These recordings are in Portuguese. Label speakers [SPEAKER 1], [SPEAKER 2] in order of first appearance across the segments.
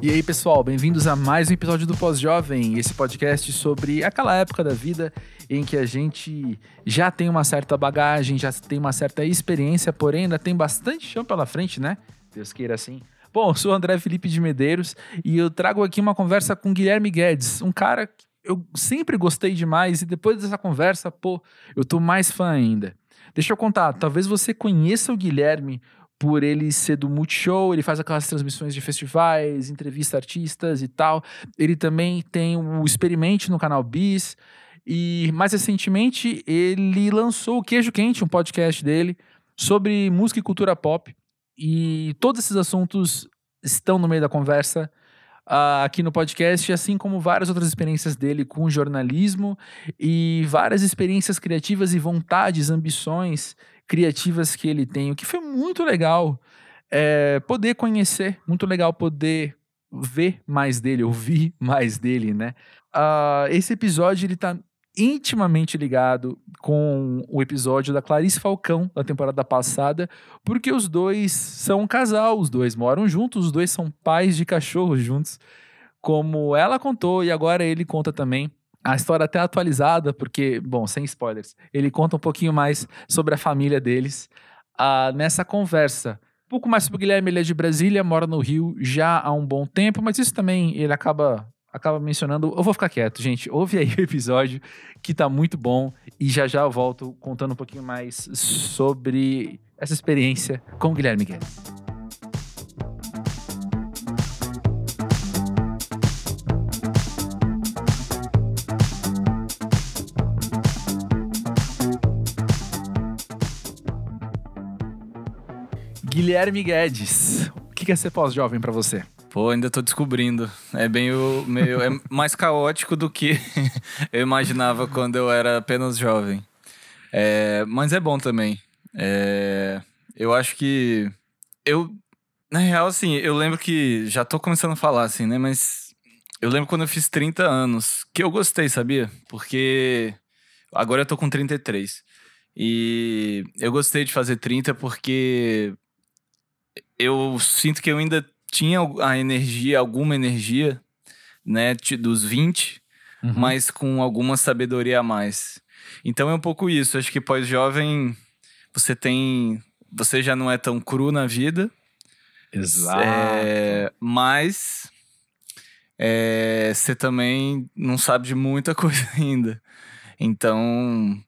[SPEAKER 1] E aí, pessoal, bem-vindos a mais um episódio do Pós-Jovem, esse podcast sobre aquela época da vida em que a gente já tem uma certa bagagem, já tem uma certa experiência, porém ainda tem bastante chão pela frente, né? Deus queira assim. Bom, eu sou o André Felipe de Medeiros e eu trago aqui uma conversa com Guilherme Guedes, um cara que eu sempre gostei demais e depois dessa conversa, pô, eu tô mais fã ainda. Deixa eu contar, talvez você conheça o Guilherme por ele ser do Multishow, ele faz aquelas transmissões de festivais, entrevista artistas e tal. Ele também tem o Experimente no canal Bis. E mais recentemente ele lançou o Queijo Quente, um podcast dele sobre música e cultura pop. E todos esses assuntos estão no meio da conversa uh, aqui no podcast, assim como várias outras experiências dele com jornalismo e várias experiências criativas e vontades, ambições criativas que ele tem, o que foi muito legal é, poder conhecer, muito legal poder ver mais dele, ouvir mais dele, né? Uh, esse episódio ele tá intimamente ligado com o episódio da Clarice Falcão da temporada passada, porque os dois são um casal, os dois moram juntos, os dois são pais de cachorros juntos, como ela contou e agora ele conta também. A história até atualizada, porque, bom, sem spoilers, ele conta um pouquinho mais sobre a família deles uh, nessa conversa. Um pouco mais sobre o Guilherme, ele é de Brasília, mora no Rio já há um bom tempo, mas isso também ele acaba acaba mencionando. Eu vou ficar quieto, gente. Ouve aí o episódio que tá muito bom e já já eu volto contando um pouquinho mais sobre essa experiência com o Guilherme Guedes. Guilherme Guedes, o que é ser pós-jovem para você?
[SPEAKER 2] Pô, ainda tô descobrindo. É bem o meio. É mais caótico do que eu imaginava quando eu era apenas jovem. É, mas é bom também. É, eu acho que. Eu. Na real, assim, eu lembro que. Já tô começando a falar, assim, né? Mas. Eu lembro quando eu fiz 30 anos, que eu gostei, sabia? Porque. Agora eu tô com 33. E eu gostei de fazer 30 porque. Eu sinto que eu ainda tinha a energia, alguma energia, né, dos 20, uhum. mas com alguma sabedoria a mais. Então é um pouco isso. Acho que pós-jovem você tem. Você já não é tão cru na vida.
[SPEAKER 1] Exato.
[SPEAKER 2] É, mas é, você também não sabe de muita coisa ainda. Então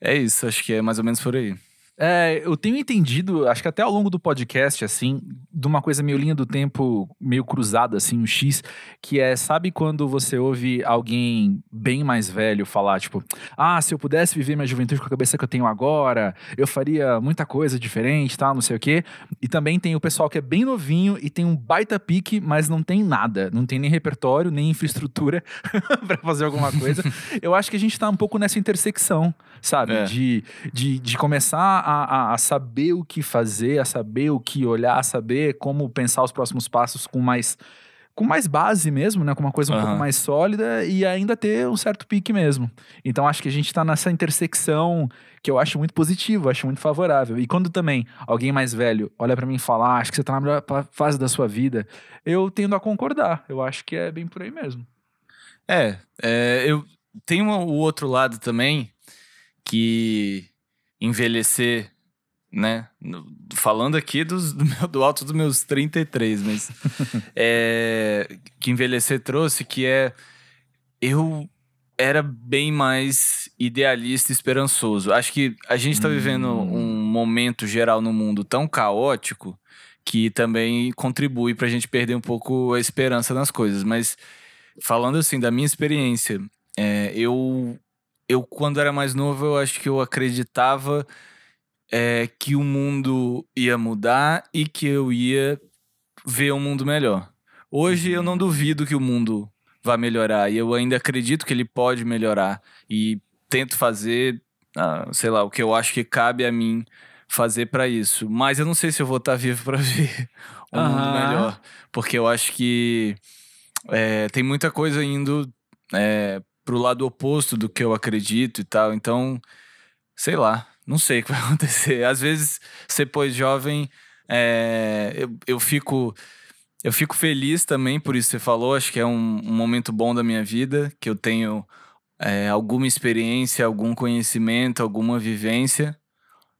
[SPEAKER 2] é isso. Acho que é mais ou menos por aí.
[SPEAKER 1] É, eu tenho entendido, acho que até ao longo do podcast, assim, de uma coisa meio linha do tempo, meio cruzada, assim, um X, que é, sabe quando você ouve alguém bem mais velho falar, tipo, ah, se eu pudesse viver minha juventude com a cabeça que eu tenho agora, eu faria muita coisa diferente, tal, não sei o quê. E também tem o pessoal que é bem novinho e tem um baita pique, mas não tem nada, não tem nem repertório, nem infraestrutura para fazer alguma coisa. eu acho que a gente tá um pouco nessa intersecção, sabe? É. De, de, de começar a, a, a, saber o que fazer, a saber o que olhar, a saber como pensar os próximos passos com mais com mais base mesmo, né? Com uma coisa um uhum. pouco mais sólida e ainda ter um certo pique mesmo. Então acho que a gente está nessa intersecção que eu acho muito positivo, acho muito favorável. E quando também alguém mais velho olha para mim e fala, ah, acho que você tá na melhor fase da sua vida, eu tendo a concordar. Eu acho que é bem por aí mesmo.
[SPEAKER 2] É, é eu tenho o outro lado também que envelhecer, né? Falando aqui dos, do, meu, do alto dos meus 33, mas. é, que envelhecer trouxe, que é. Eu era bem mais idealista e esperançoso. Acho que a gente está vivendo hum. um momento geral no mundo tão caótico que também contribui para a gente perder um pouco a esperança nas coisas. Mas falando assim da minha experiência, é, eu eu, quando era mais novo, eu acho que eu acreditava é, que o mundo ia mudar e que eu ia ver um mundo melhor. Hoje eu não duvido que o mundo vá melhorar e eu ainda acredito que ele pode melhorar e tento fazer, ah, sei lá, o que eu acho que cabe a mim fazer para isso. Mas eu não sei se eu vou estar tá vivo para ver um uhum. mundo melhor, porque eu acho que é, tem muita coisa indo é, pro lado oposto do que eu acredito e tal. Então, sei lá, não sei o que vai acontecer. Às vezes, ser pós jovem, é, eu, eu fico. eu fico feliz também por isso que você falou. Acho que é um, um momento bom da minha vida, que eu tenho é, alguma experiência, algum conhecimento, alguma vivência.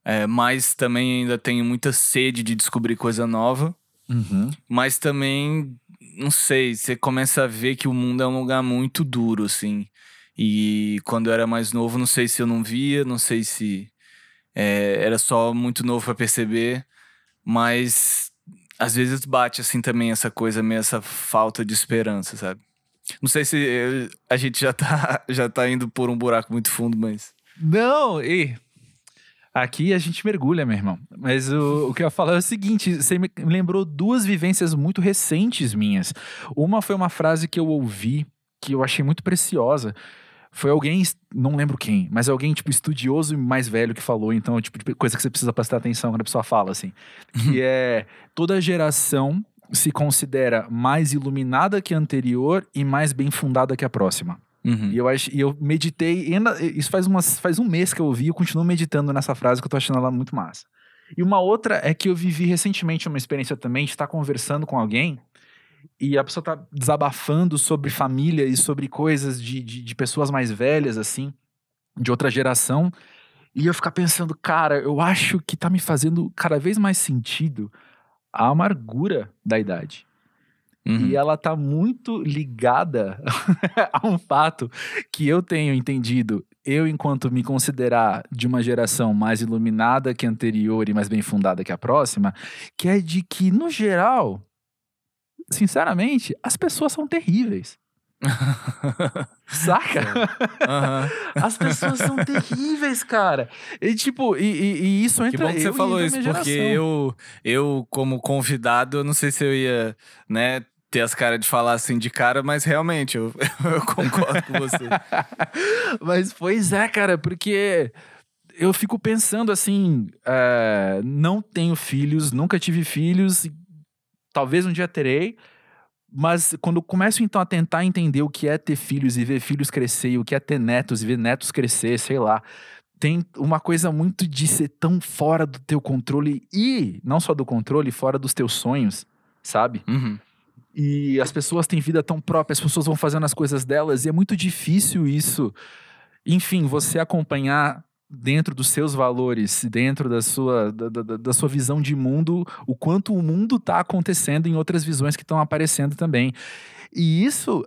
[SPEAKER 2] É, mas também ainda tenho muita sede de descobrir coisa nova.
[SPEAKER 1] Uhum.
[SPEAKER 2] Mas também, não sei, você começa a ver que o mundo é um lugar muito duro, assim. E quando eu era mais novo, não sei se eu não via, não sei se é, era só muito novo para perceber, mas às vezes bate assim também essa coisa, meio essa falta de esperança, sabe? Não sei se eh, a gente já tá, já tá indo por um buraco muito fundo, mas.
[SPEAKER 1] Não, e aqui a gente mergulha, meu irmão. Mas o, o que eu ia falar é o seguinte: você me lembrou duas vivências muito recentes minhas. Uma foi uma frase que eu ouvi que eu achei muito preciosa. Foi alguém, não lembro quem, mas alguém, tipo, estudioso e mais velho que falou, então, tipo, coisa que você precisa prestar atenção quando a pessoa fala, assim. Que é toda geração se considera mais iluminada que a anterior e mais bem fundada que a próxima.
[SPEAKER 2] Uhum.
[SPEAKER 1] E eu, acho, e eu meditei, ainda- isso faz, umas, faz um mês que eu ouvi, eu continuo meditando nessa frase que eu tô achando ela muito massa. E uma outra é que eu vivi recentemente uma experiência também de estar conversando com alguém e a pessoa tá desabafando sobre família e sobre coisas de, de, de pessoas mais velhas, assim, de outra geração. E eu ficar pensando, cara, eu acho que tá me fazendo cada vez mais sentido a amargura da idade.
[SPEAKER 2] Uhum.
[SPEAKER 1] E ela tá muito ligada a um fato que eu tenho entendido, eu enquanto me considerar de uma geração mais iluminada que a anterior e mais bem fundada que a próxima, que é de que, no geral, sinceramente, as pessoas são terríveis. Saca?
[SPEAKER 2] Aham.
[SPEAKER 1] As pessoas são terríveis, cara. E tipo, e, e- e isso
[SPEAKER 2] Que
[SPEAKER 1] entra
[SPEAKER 2] bom que você falou isso, porque eu, eu, como convidado, eu não sei se eu ia, né, ter as caras de falar assim de cara, mas realmente eu, eu concordo com você.
[SPEAKER 1] Mas pois é, cara, porque eu fico pensando assim, é, não tenho filhos, nunca tive filhos, talvez um dia terei, mas quando começo então a tentar entender o que é ter filhos e ver filhos crescer, e o que é ter netos e ver netos crescer, sei lá, tem uma coisa muito de ser tão fora do teu controle e não só do controle, fora dos teus sonhos, sabe?
[SPEAKER 2] Uhum.
[SPEAKER 1] E as pessoas têm vida tão própria, as pessoas vão fazendo as coisas delas, e é muito difícil isso. Enfim, você acompanhar dentro dos seus valores, dentro da sua, da, da- da sua visão de mundo, o quanto o mundo está acontecendo em outras visões que estão aparecendo também. E isso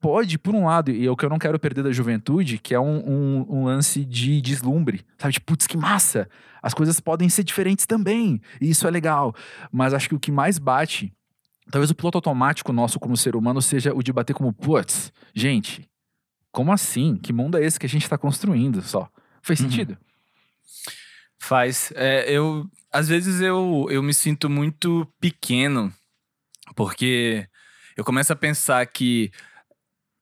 [SPEAKER 1] pode, por um lado, e é o que eu não quero perder da juventude, que é um, um- um lance de deslumbre. Sabe, tipo, putz, que massa! As coisas podem ser diferentes também, e isso é legal. Mas acho que o que mais bate talvez o piloto automático nosso como ser humano seja o de bater como, putz, gente, como assim? Que mundo é esse que a gente está construindo só? Faz
[SPEAKER 2] Uhum.
[SPEAKER 1] sentido?
[SPEAKER 2] Faz. É, eu, às vezes eu, eu me sinto muito pequeno, porque eu começo a pensar que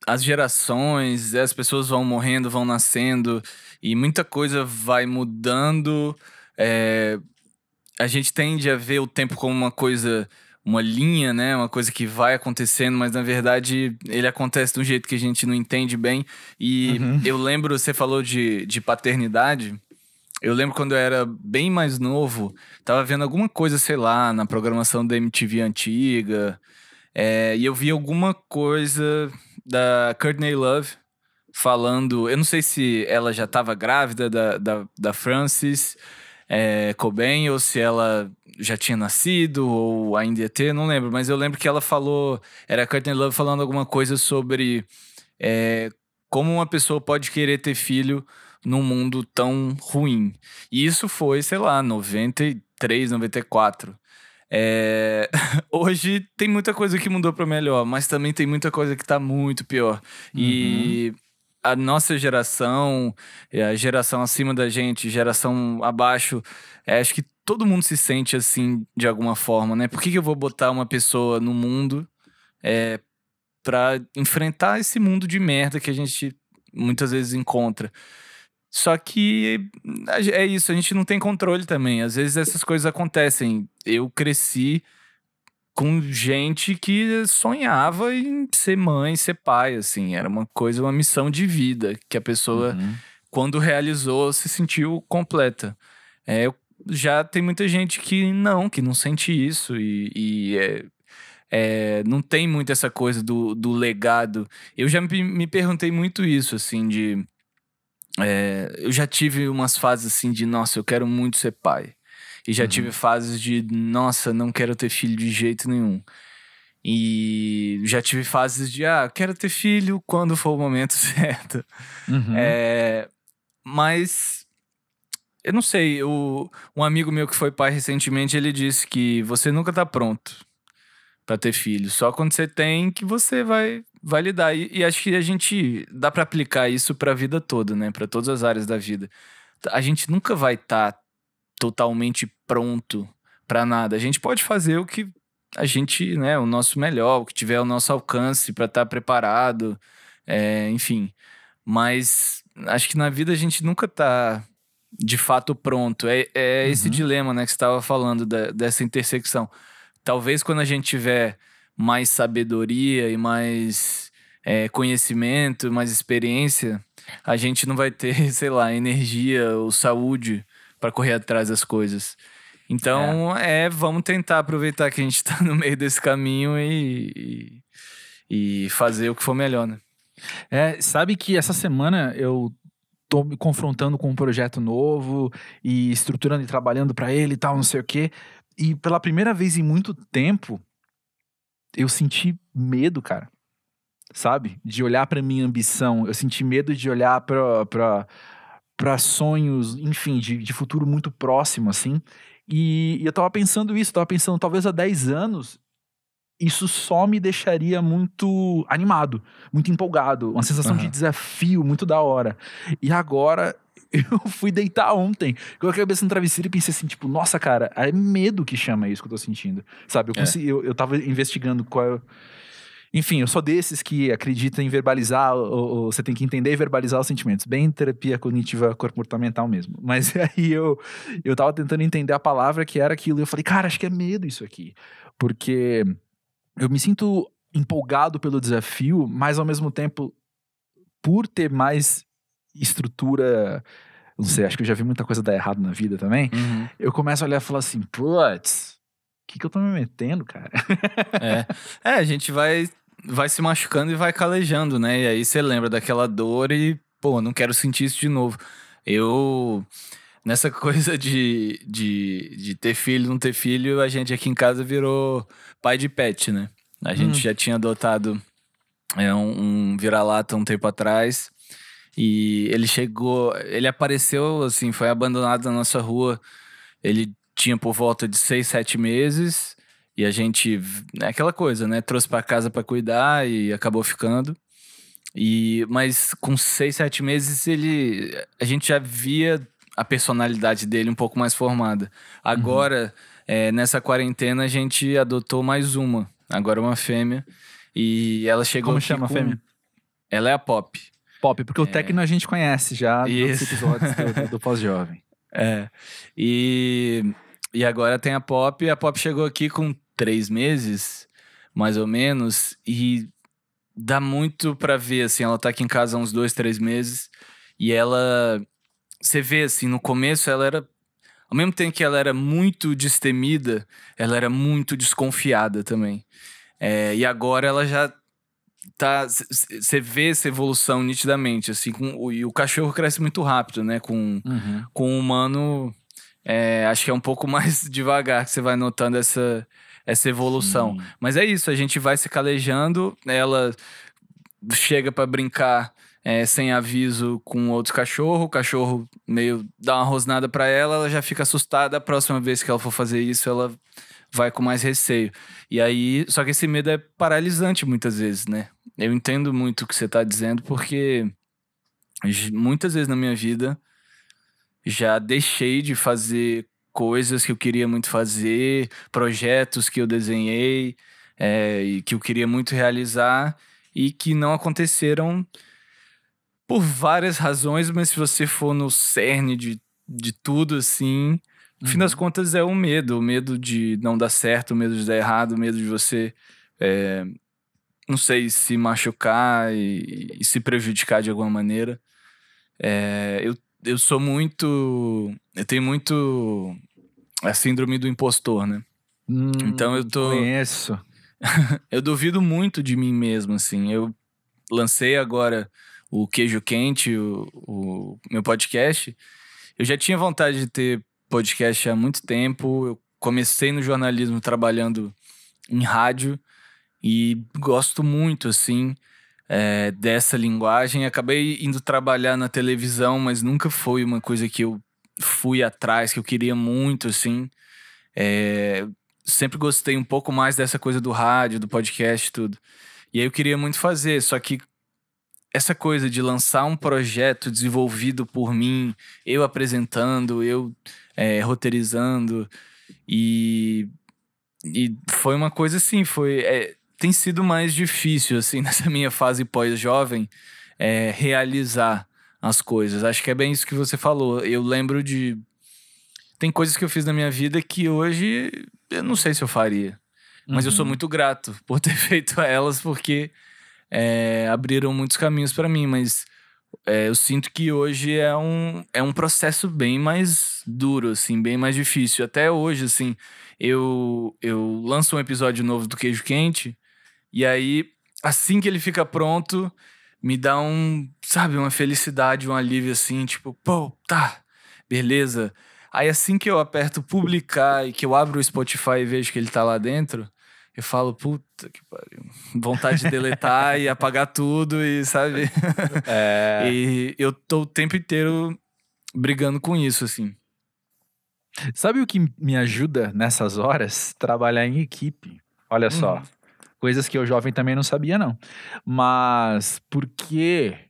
[SPEAKER 2] as gerações, as pessoas vão morrendo, vão nascendo, e muita coisa vai mudando. É, a gente tende a ver o tempo como uma coisa, uma linha, né? Uma coisa que vai acontecendo, mas na verdade ele acontece de um jeito que a gente não entende bem. E
[SPEAKER 1] Uhum.
[SPEAKER 2] eu lembro, você falou de, de paternidade. Eu lembro quando eu era bem mais novo, tava vendo alguma coisa, sei lá, na programação da MTV antiga, é, e eu vi alguma coisa da Courtney Love falando. Eu não sei se ela já estava grávida da, da, da Frances é, Cobain ou se ela já tinha nascido ou ainda ia ter, não lembro, mas eu lembro que ela falou. Era a Courtney Love falando alguma coisa sobre é, como uma pessoa pode querer ter filho num mundo tão ruim. E isso foi, sei lá, 93, 94. É, Hoje tem muita coisa que mudou para melhor, mas também tem muita coisa que tá muito pior. E a nossa geração, a geração acima da gente, geração abaixo, é, acho que todo mundo se sente assim de alguma forma, né? Por que, que eu vou botar uma pessoa no mundo é, para enfrentar esse mundo de merda que a gente muitas vezes encontra? Só que é isso, a gente não tem controle também. Às vezes essas coisas acontecem. Eu cresci com gente que sonhava em ser mãe, ser pai, assim. Era uma coisa, uma missão de vida que a pessoa,
[SPEAKER 1] Uhum.
[SPEAKER 2] quando realizou, se sentiu completa. É, já tem muita gente que não, que não sente isso e, e é, é, não tem muito essa coisa do, do legado. Eu já me, me perguntei muito isso, assim, de. É, eu já tive umas fases assim de, nossa, eu quero muito ser pai. E já uhum. tive fases de, nossa, não quero ter filho de jeito nenhum. E já tive fases de, ah, quero ter filho quando for o momento certo. Uhum. É, mas, eu não sei, o, um amigo meu que foi pai recentemente, ele disse que você nunca tá pronto para ter filho. Só quando você tem que você vai, vai lidar. E, e acho que a gente dá para aplicar isso para a vida toda, né? Para todas as áreas da vida. A gente nunca vai estar tá totalmente pronto para nada. A gente pode fazer o que a gente, né, o nosso melhor, o que tiver ao nosso alcance para estar tá preparado, é, enfim. Mas acho que na vida a gente nunca tá de fato pronto. É, é uhum. esse dilema, né, que você estava falando da, dessa intersecção. Talvez quando a gente tiver mais sabedoria e mais é, conhecimento, mais experiência, a gente não vai ter, sei lá, energia ou saúde para correr atrás das coisas. Então, é. é. vamos tentar aproveitar que a gente está no meio desse caminho e, e, e, fazer o que for melhor, né?
[SPEAKER 1] É, sabe que essa semana eu tô me confrontando com um projeto novo e estruturando e trabalhando para ele e tal, não sei o quê. E pela primeira vez em muito tempo, eu senti medo, cara. Sabe? De olhar para minha ambição. Eu senti medo de olhar para para sonhos, enfim, de, de futuro muito próximo, assim. E, e eu tava pensando isso, tava pensando, talvez há 10 anos, isso só me deixaria muito animado, muito empolgado, uma sensação uhum. de desafio muito da hora. E agora eu fui deitar ontem, com a cabeça no travesseiro e pensei assim, tipo, nossa, cara, é medo que chama isso que eu tô sentindo. Sabe, eu, é. consegui, eu, eu tava investigando qual é enfim, eu sou desses que acreditam em verbalizar, ou, ou, você tem que entender e verbalizar os sentimentos. Bem terapia cognitiva comportamental mesmo. Mas aí eu, eu tava tentando entender a palavra que era aquilo. E eu falei, cara, acho que é medo isso aqui. Porque eu me sinto empolgado pelo desafio, mas ao mesmo tempo, por ter mais estrutura não sei, acho que eu já vi muita coisa dar errado na vida também. Uhum. Eu começo a olhar e falar assim, putz, que, que eu tô me metendo, cara?
[SPEAKER 2] é. é, a gente vai vai se machucando e vai calejando, né? E aí você lembra daquela dor e, pô, não quero sentir isso de novo. Eu, nessa coisa de, de, de ter filho, não ter filho, a gente aqui em casa virou pai de pet, né? A gente hum. já tinha adotado é, um, um vira-lata um tempo atrás. E ele chegou, ele apareceu assim, foi abandonado na nossa rua. Ele tinha por volta de seis, sete meses. E a gente, é aquela coisa, né? Trouxe para casa para cuidar e acabou ficando. E mas com seis, sete meses ele, a gente já via a personalidade dele um pouco mais formada. Agora, uhum. é, nessa quarentena, a gente adotou mais uma. Agora uma fêmea. E ela chegou.
[SPEAKER 1] Como chama com... a fêmea?
[SPEAKER 2] Ela é a Pop.
[SPEAKER 1] Pop, porque é... o Tecno a gente conhece já dos episódios do, do pós-jovem.
[SPEAKER 2] É. E, e agora tem a Pop. A Pop chegou aqui com três meses, mais ou menos, e dá muito para ver, assim, ela tá aqui em casa há uns dois, três meses, e ela. Você vê, assim, no começo ela era. Ao mesmo tempo que ela era muito destemida, ela era muito desconfiada também. É, e agora ela já tá você vê essa evolução nitidamente assim com, e o cachorro cresce muito rápido né com, uhum. com o humano é, acho que é um pouco mais devagar que você vai notando essa essa evolução. Sim. Mas é isso, a gente vai se calejando, ela chega para brincar é, sem aviso com outro cachorro, o cachorro meio dá uma rosnada para ela, ela já fica assustada, a próxima vez que ela for fazer isso, ela vai com mais receio. E aí, só que esse medo é paralisante muitas vezes, né? Eu entendo muito o que você tá dizendo, porque muitas vezes na minha vida já deixei de fazer coisas que eu queria muito fazer, projetos que eu desenhei é, e que eu queria muito realizar e que não aconteceram por várias razões, mas se você for no cerne de, de tudo, assim, no uhum. fim das uhum. contas é o medo, o medo de não dar certo, o medo de dar errado, o medo de você, é, não sei, se machucar e, e, se prejudicar de alguma maneira. É, eu, eu sou muito. Eu tenho muito a síndrome do impostor, né?
[SPEAKER 1] Hum, então eu tô. Conheço.
[SPEAKER 2] eu duvido muito de mim mesmo, assim. Eu lancei agora o Queijo Quente, o, o meu podcast. Eu já tinha vontade de ter podcast há muito tempo. Eu comecei no jornalismo trabalhando em rádio e gosto muito, assim, é, dessa linguagem. Acabei indo trabalhar na televisão, mas nunca foi uma coisa que eu fui atrás, que eu queria muito, assim. É, sempre gostei um pouco mais dessa coisa do rádio, do podcast, tudo. E aí eu queria muito fazer, só que essa coisa de lançar um projeto desenvolvido por mim, eu apresentando, eu é, roteirizando, e, e foi uma coisa assim, foi. É, tem sido mais difícil, assim, nessa minha fase pós-jovem, é, realizar as coisas. Acho que é bem isso que você falou. Eu lembro de. Tem coisas que eu fiz na minha vida que hoje eu não sei se eu faria. Mas uhum. eu sou uhum. muito grato por ter feito elas, porque é, abriram muitos caminhos para mim. Mas é, eu sinto que hoje é um, é um processo bem mais duro, assim, bem mais difícil. Até hoje, assim, eu, eu lanço um episódio novo do Queijo Quente, e aí, assim que ele fica pronto, me dá um, sabe, uma felicidade, um alívio, assim, tipo, pô, tá, beleza. Aí assim que eu aperto publicar e que eu abro o Spotify e vejo que ele tá lá dentro, eu falo, puta que pariu. Vontade de deletar e apagar tudo e, sabe? É... e eu tô o tempo inteiro brigando com isso, assim.
[SPEAKER 1] Sabe o que me ajuda nessas horas? Trabalhar em equipe. Olha hum. só. Coisas que eu jovem também não sabia, não. Mas porque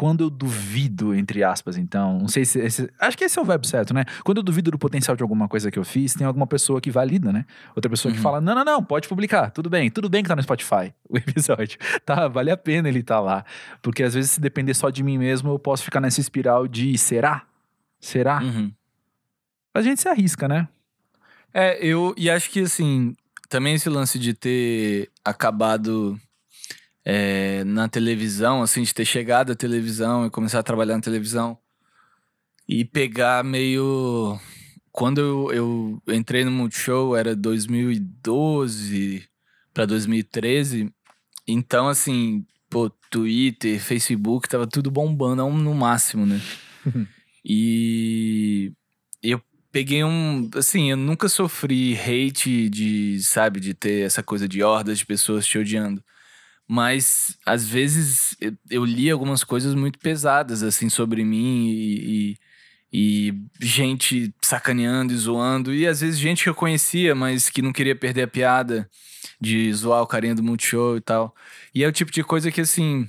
[SPEAKER 1] quando eu duvido, entre aspas, então, não sei se. Esse, acho que esse é o verbo certo, né? Quando eu duvido do potencial de alguma coisa que eu fiz, tem alguma pessoa que valida, né? Outra pessoa uhum. que fala: não, não, não, pode publicar, tudo bem, tudo bem que tá no Spotify o episódio. Tá, vale a pena ele tá lá. Porque às vezes, se depender só de mim mesmo, eu posso ficar nessa espiral de será? Será? Uhum. A gente se arrisca, né?
[SPEAKER 2] É, eu. E acho que assim, também esse lance de ter acabado é, na televisão, assim, de ter chegado à televisão e começar a trabalhar na televisão e pegar meio. Quando eu, eu entrei no Multishow era 2012 para 2013, então, assim, pô, Twitter, Facebook, tava tudo bombando no máximo, né? e peguei um. Assim, eu nunca sofri hate de, sabe, de ter essa coisa de hordas de pessoas te odiando. Mas, às vezes, eu, eu li algumas coisas muito pesadas, assim, sobre mim e, e, e, gente sacaneando e zoando. E, às vezes, gente que eu conhecia, mas que não queria perder a piada de zoar o carinha do Multishow e tal. E é o tipo de coisa que, assim,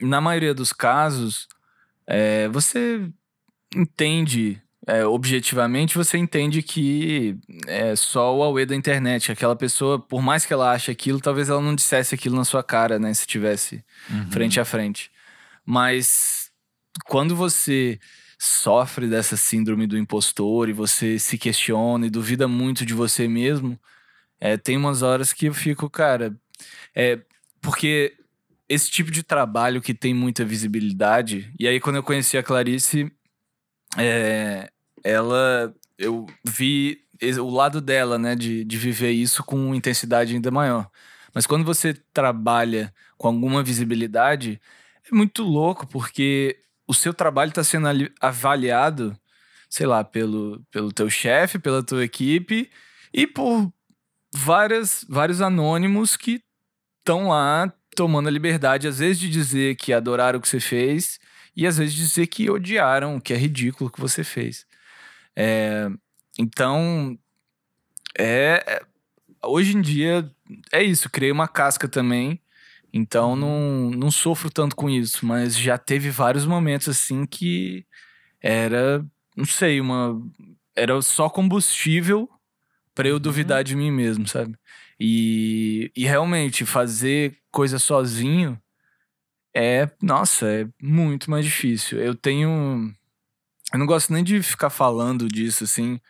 [SPEAKER 2] na maioria dos casos, é, você entende é, objetivamente, você entende que é só o Aue da internet. Aquela pessoa, por mais que ela ache aquilo, talvez ela não dissesse aquilo na sua cara, né? Se tivesse uhum. frente a frente. Mas quando você sofre dessa síndrome do impostor e você se questiona e duvida muito de você mesmo, é, tem umas horas que eu fico, cara. É, porque esse tipo de trabalho que tem muita visibilidade. E aí, quando eu conheci a Clarice, é, ela eu vi o lado dela, né, de, de viver isso com intensidade ainda maior. Mas quando você trabalha com alguma visibilidade, é muito louco, porque o seu trabalho está sendo avaliado, sei lá, pelo, pelo teu chefe, pela tua equipe e por várias, vários anônimos que estão lá tomando a liberdade, às vezes, de dizer que adoraram o que você fez e às vezes dizer que odiaram, que é ridículo o que você fez. É, então, é, é, hoje em dia é isso. Criei uma casca também. Então uhum. não, não sofro tanto com isso, mas já teve vários momentos assim que era, não sei, uma era só combustível para eu uhum. duvidar de mim mesmo, sabe? E, e realmente fazer coisa sozinho é, nossa, é muito mais difícil. Eu tenho eu não gosto nem de ficar falando disso, assim,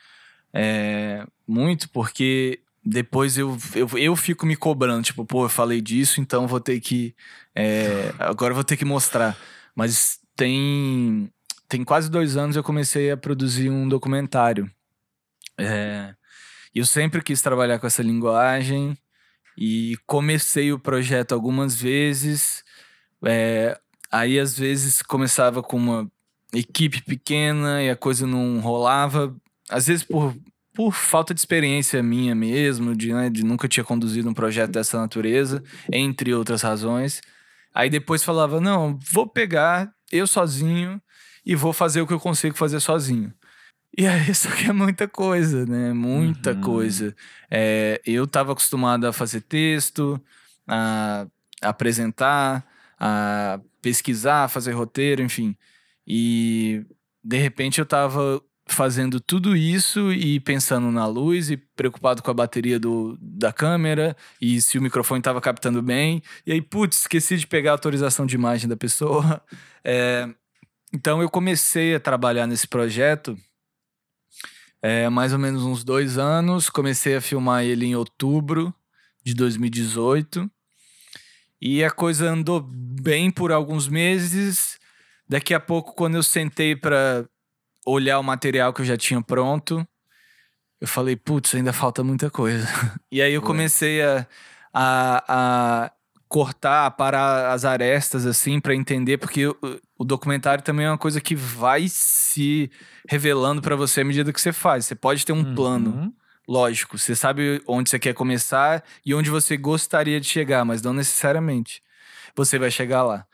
[SPEAKER 2] é, muito, porque depois eu, eu, eu fico me cobrando, tipo, pô, eu falei disso, então vou ter que. É, agora vou ter que mostrar. Mas tem. Tem quase dois anos eu comecei a produzir um documentário. É, eu sempre quis trabalhar com essa linguagem. E comecei o projeto algumas vezes. É, aí, às vezes, começava com uma equipe pequena e a coisa não rolava. Às vezes, por, por falta de experiência minha mesmo, de, né, de nunca tinha conduzido um projeto dessa natureza, entre outras razões. Aí depois falava: não, vou pegar eu sozinho e vou fazer o que eu consigo fazer sozinho. E aí, só que é muita coisa, né? Muita uhum. coisa. É, eu estava acostumado a fazer texto, a apresentar, a pesquisar, fazer roteiro, enfim. E de repente eu estava fazendo tudo isso e pensando na luz e preocupado com a bateria do, da câmera e se o microfone estava captando bem. E aí, putz, esqueci de pegar a autorização de imagem da pessoa. É, então eu comecei a trabalhar nesse projeto é, mais ou menos uns dois anos. Comecei a filmar ele em outubro de 2018. E a coisa andou bem por alguns meses. Daqui a pouco, quando eu sentei para olhar o material que eu já tinha pronto, eu falei, putz, ainda falta muita coisa. E aí eu comecei a, a, a cortar, parar as arestas, assim, para entender, porque o, o, documentário também é uma coisa que vai se revelando para você à medida que você faz. Você pode ter um uhum. plano, lógico, você sabe onde você quer começar e onde você gostaria de chegar, mas não necessariamente você vai chegar lá.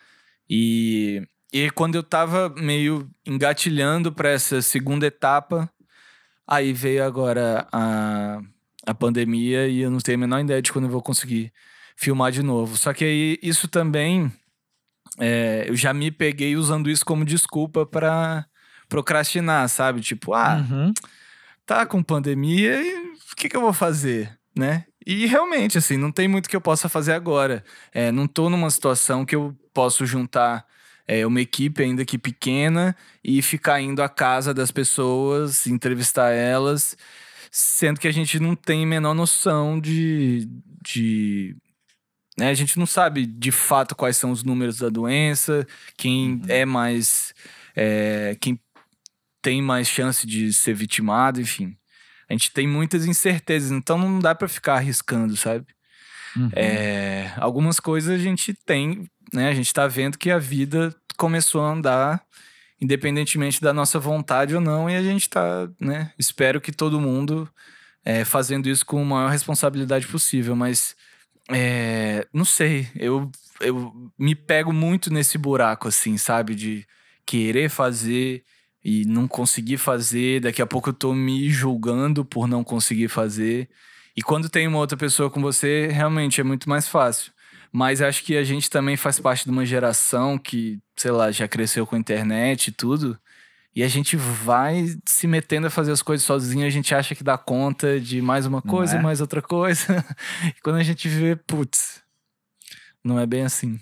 [SPEAKER 2] E, e quando eu tava meio engatilhando para essa segunda etapa, aí veio agora a, a pandemia e eu não tenho a menor ideia de quando eu vou conseguir filmar de novo. Só que aí isso também é, eu já me peguei usando isso como desculpa para procrastinar, sabe? Tipo, ah, uhum. tá com pandemia e o que, que eu vou fazer, né? E realmente, assim, não tem muito que eu possa fazer agora. É, não tô numa situação que eu posso juntar é, uma equipe ainda que pequena e ficar indo à casa das pessoas, entrevistar elas, sendo que a gente não tem menor noção de, de né? A gente não sabe de fato quais são os números da doença, quem uhum. é mais. É, quem tem mais chance de ser vitimado, enfim. A gente tem muitas incertezas, então não dá para ficar arriscando, sabe? Uhum. É, algumas coisas a gente tem, né? A gente tá vendo que a vida começou a andar independentemente da nossa vontade ou não, e a gente tá, né? Espero que todo mundo é, fazendo isso com a maior responsabilidade possível, mas é, não sei, eu, eu me pego muito nesse buraco, assim, sabe? De querer fazer e não conseguir fazer. Daqui a pouco eu tô me julgando por não conseguir fazer. E quando tem uma outra pessoa com você, realmente é muito mais fácil. Mas acho que a gente também faz parte de uma geração que, sei lá, já cresceu com a internet e tudo. E a gente vai se metendo a fazer as coisas sozinho, a gente acha que dá conta de mais uma coisa, é? mais outra coisa. e quando a gente vê, putz, não é bem assim.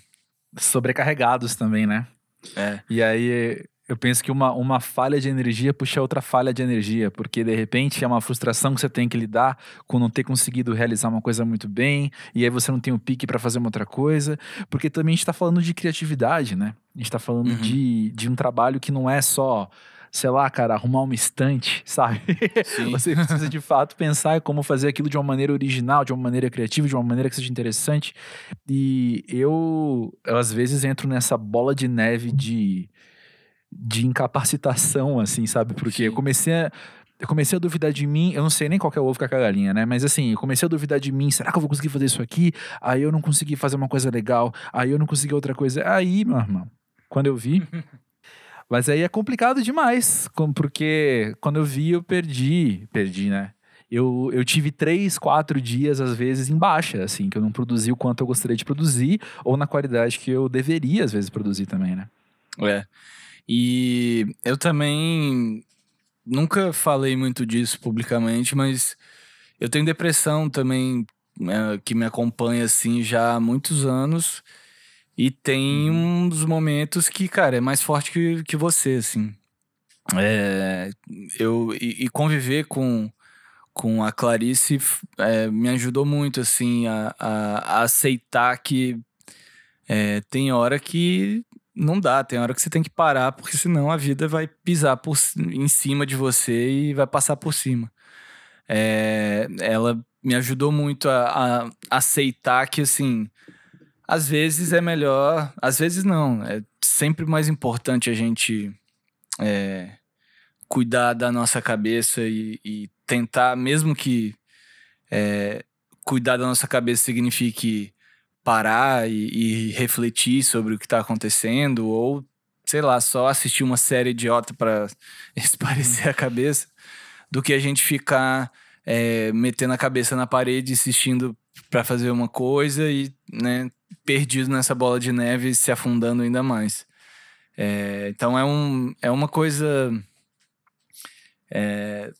[SPEAKER 1] Sobrecarregados também, né?
[SPEAKER 2] É.
[SPEAKER 1] E aí eu penso que uma, uma falha de energia puxa outra falha de energia, porque de repente é uma frustração que você tem que lidar com não ter conseguido realizar uma coisa muito bem, e aí você não tem o pique para fazer uma outra coisa, porque também a gente está falando de criatividade, né? A gente está falando uhum. de, de um trabalho que não é só sei lá, cara, arrumar uma estante, sabe? Você precisa de fato pensar como fazer aquilo de uma maneira original, de uma maneira criativa, de uma maneira que seja interessante. E eu, eu às vezes entro nessa bola de neve de de incapacitação, assim, sabe? Porque Sim. eu comecei a. Eu comecei a duvidar de mim, eu não sei nem qual é o ovo com a galinha, né? Mas assim, eu comecei a duvidar de mim, será que eu vou conseguir fazer isso aqui? Aí eu não consegui fazer uma coisa legal, aí eu não consegui outra coisa. Aí, meu irmão, quando eu vi. Mas aí é complicado demais, porque quando eu vi, eu perdi. Perdi, né? Eu, eu tive três, quatro dias, às vezes, em baixa, assim, que eu não produzi o quanto eu gostaria de produzir, ou na qualidade que eu deveria, às vezes, produzir também, né?
[SPEAKER 2] É. E eu também nunca falei muito disso publicamente, mas eu tenho depressão também, né, que me acompanha assim já há muitos anos. E tem uhum. uns momentos que, cara, é mais forte que, que você, assim. É, eu, e, e, conviver com, com a Clarice é, me ajudou muito, assim, a, a, a aceitar que é, tem hora que não dá, tem hora que você tem que parar, porque senão a vida vai pisar por, em cima de você e vai passar por cima. é, ela me ajudou muito a, a, aceitar que, assim, às vezes é melhor, às vezes não. É sempre mais importante a gente é, cuidar da nossa cabeça e, e tentar, mesmo que é, cuidar da nossa cabeça signifique parar e, e refletir sobre o que está acontecendo, ou sei lá, só assistir uma série idiota para esparecer a cabeça, do que a gente ficar é, metendo a cabeça na parede, assistindo para fazer uma coisa e, né, perdido nessa bola de neve, se afundando ainda mais. É, então é, um, é uma coisa. É,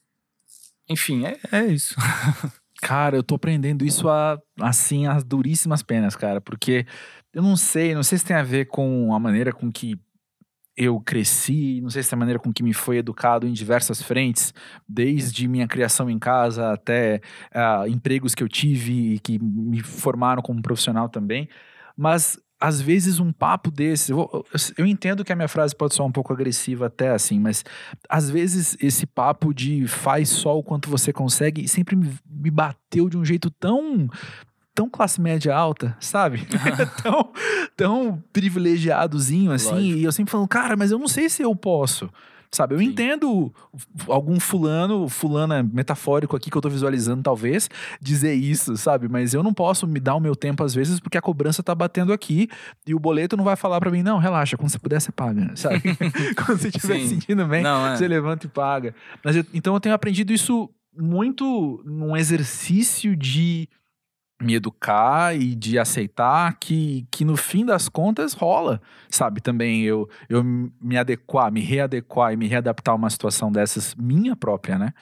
[SPEAKER 2] enfim, é, é isso.
[SPEAKER 1] Cara, eu tô aprendendo isso a, assim, as duríssimas penas, cara, porque eu não sei, não sei se tem a ver com a maneira com que eu cresci, não sei se tem a maneira com que me foi educado em diversas frentes, desde minha criação em casa até uh, empregos que eu tive e que me formaram como profissional também, mas às vezes um papo desse, eu, eu, entendo que a minha frase pode soar um pouco agressiva até assim, mas às vezes esse papo de faz só o quanto você consegue sempre me, me bateu de um jeito tão tão classe média alta, sabe? tão, tão privilegiadozinho assim, Lógico. e eu sempre falo, cara, mas eu não sei se eu posso. Sabe, eu Sim. entendo algum fulano, fulana metafórico aqui que eu tô visualizando, talvez, dizer isso, sabe? Mas eu não posso me dar o meu tempo às vezes porque a cobrança tá batendo aqui e o boleto não vai falar para mim, não, relaxa, quando você puder, você paga, sabe? quando você estiver sentindo bem, não, é. você levanta e paga. Mas eu, então eu tenho aprendido isso muito num exercício de me educar e de aceitar que, que no fim das contas rola, sabe? Também eu, eu me adequar, me readequar e me readaptar a uma situação dessas minha própria, né?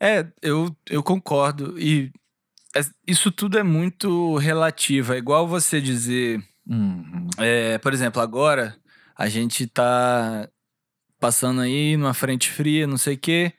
[SPEAKER 2] É, eu, eu concordo. E é, isso tudo é muito relativo. É igual você dizer. Uhum. É, por exemplo, agora a gente tá passando aí numa frente fria, não sei o quê.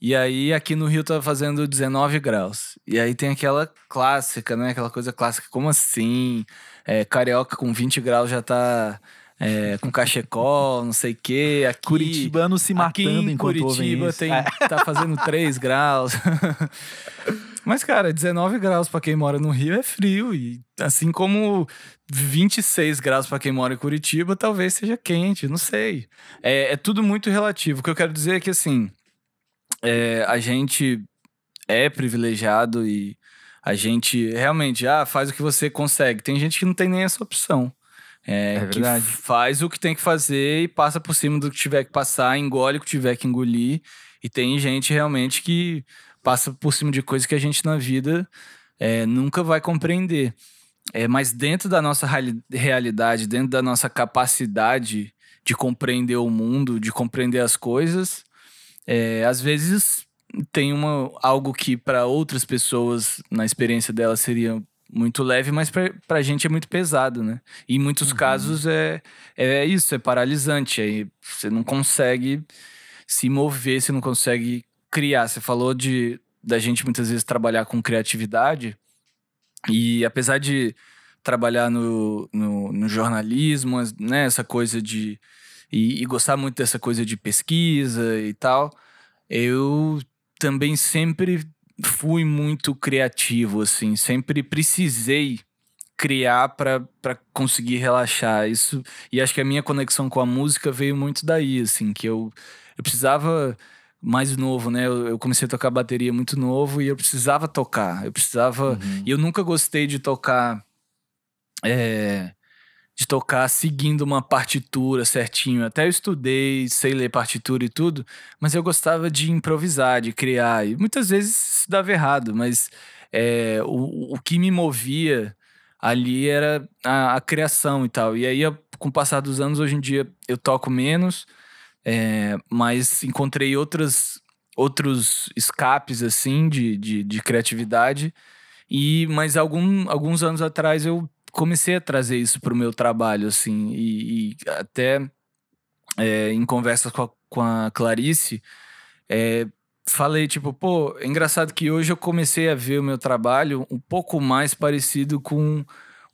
[SPEAKER 2] E aí aqui no Rio tá fazendo 19 graus. E aí tem aquela clássica, né? Aquela coisa clássica, como assim? É, carioca com 20 graus já tá é, com cachecol, não sei o quê. Aqui,
[SPEAKER 1] Curitibano se matando aqui em enquanto
[SPEAKER 2] Curitiba tem, é. tá fazendo 3 graus. Mas, cara, 19 graus para quem mora no Rio é frio. E assim como 26 graus para quem mora em Curitiba, talvez seja quente, não sei. É, é tudo muito relativo. O que eu quero dizer é que, assim, é, a gente é privilegiado e a gente realmente ah, faz o que você consegue. Tem gente que não tem nem essa opção. É, é verdade. faz o que tem que fazer e passa por cima do que tiver que passar, engole o que tiver que engolir. E tem gente realmente que passa por cima de coisas que a gente na vida é, nunca vai compreender. É, mas dentro da nossa realidade, dentro da nossa capacidade de compreender o mundo, de compreender as coisas, é, às vezes tem uma, algo que para outras pessoas, na experiência delas, seria muito leve, mas pra, pra gente é muito pesado, né? E em muitos uhum. casos é, é isso, é paralisante. Aí você não consegue se mover, você não consegue criar. Você falou de da gente muitas vezes trabalhar com criatividade, e apesar de trabalhar no, no, no jornalismo, né, essa coisa de e, e gostar muito dessa coisa de pesquisa e tal, eu também sempre fui muito criativo, assim, sempre precisei criar para conseguir relaxar. Isso e acho que a minha conexão com a música veio muito daí, assim, que eu, eu precisava mais novo, né? Eu, eu comecei a tocar bateria muito novo e eu precisava tocar. Eu precisava. Uhum. E eu nunca gostei de tocar. É, de tocar seguindo uma partitura certinho. Até eu estudei, sei ler partitura e tudo, mas eu gostava de improvisar, de criar. E muitas vezes isso dava errado, mas é, o, o que me movia ali era a, a, criação e tal. E aí, com o passar dos anos, hoje em dia eu toco menos, é, mas encontrei outras, outros escapes assim de, de, de criatividade. E mas algum, alguns anos atrás eu comecei a trazer isso para o meu trabalho, assim, e, e até é, em conversas com a, com a Clarice, é, falei, tipo, pô, é engraçado que hoje eu comecei a ver o meu trabalho um pouco mais parecido com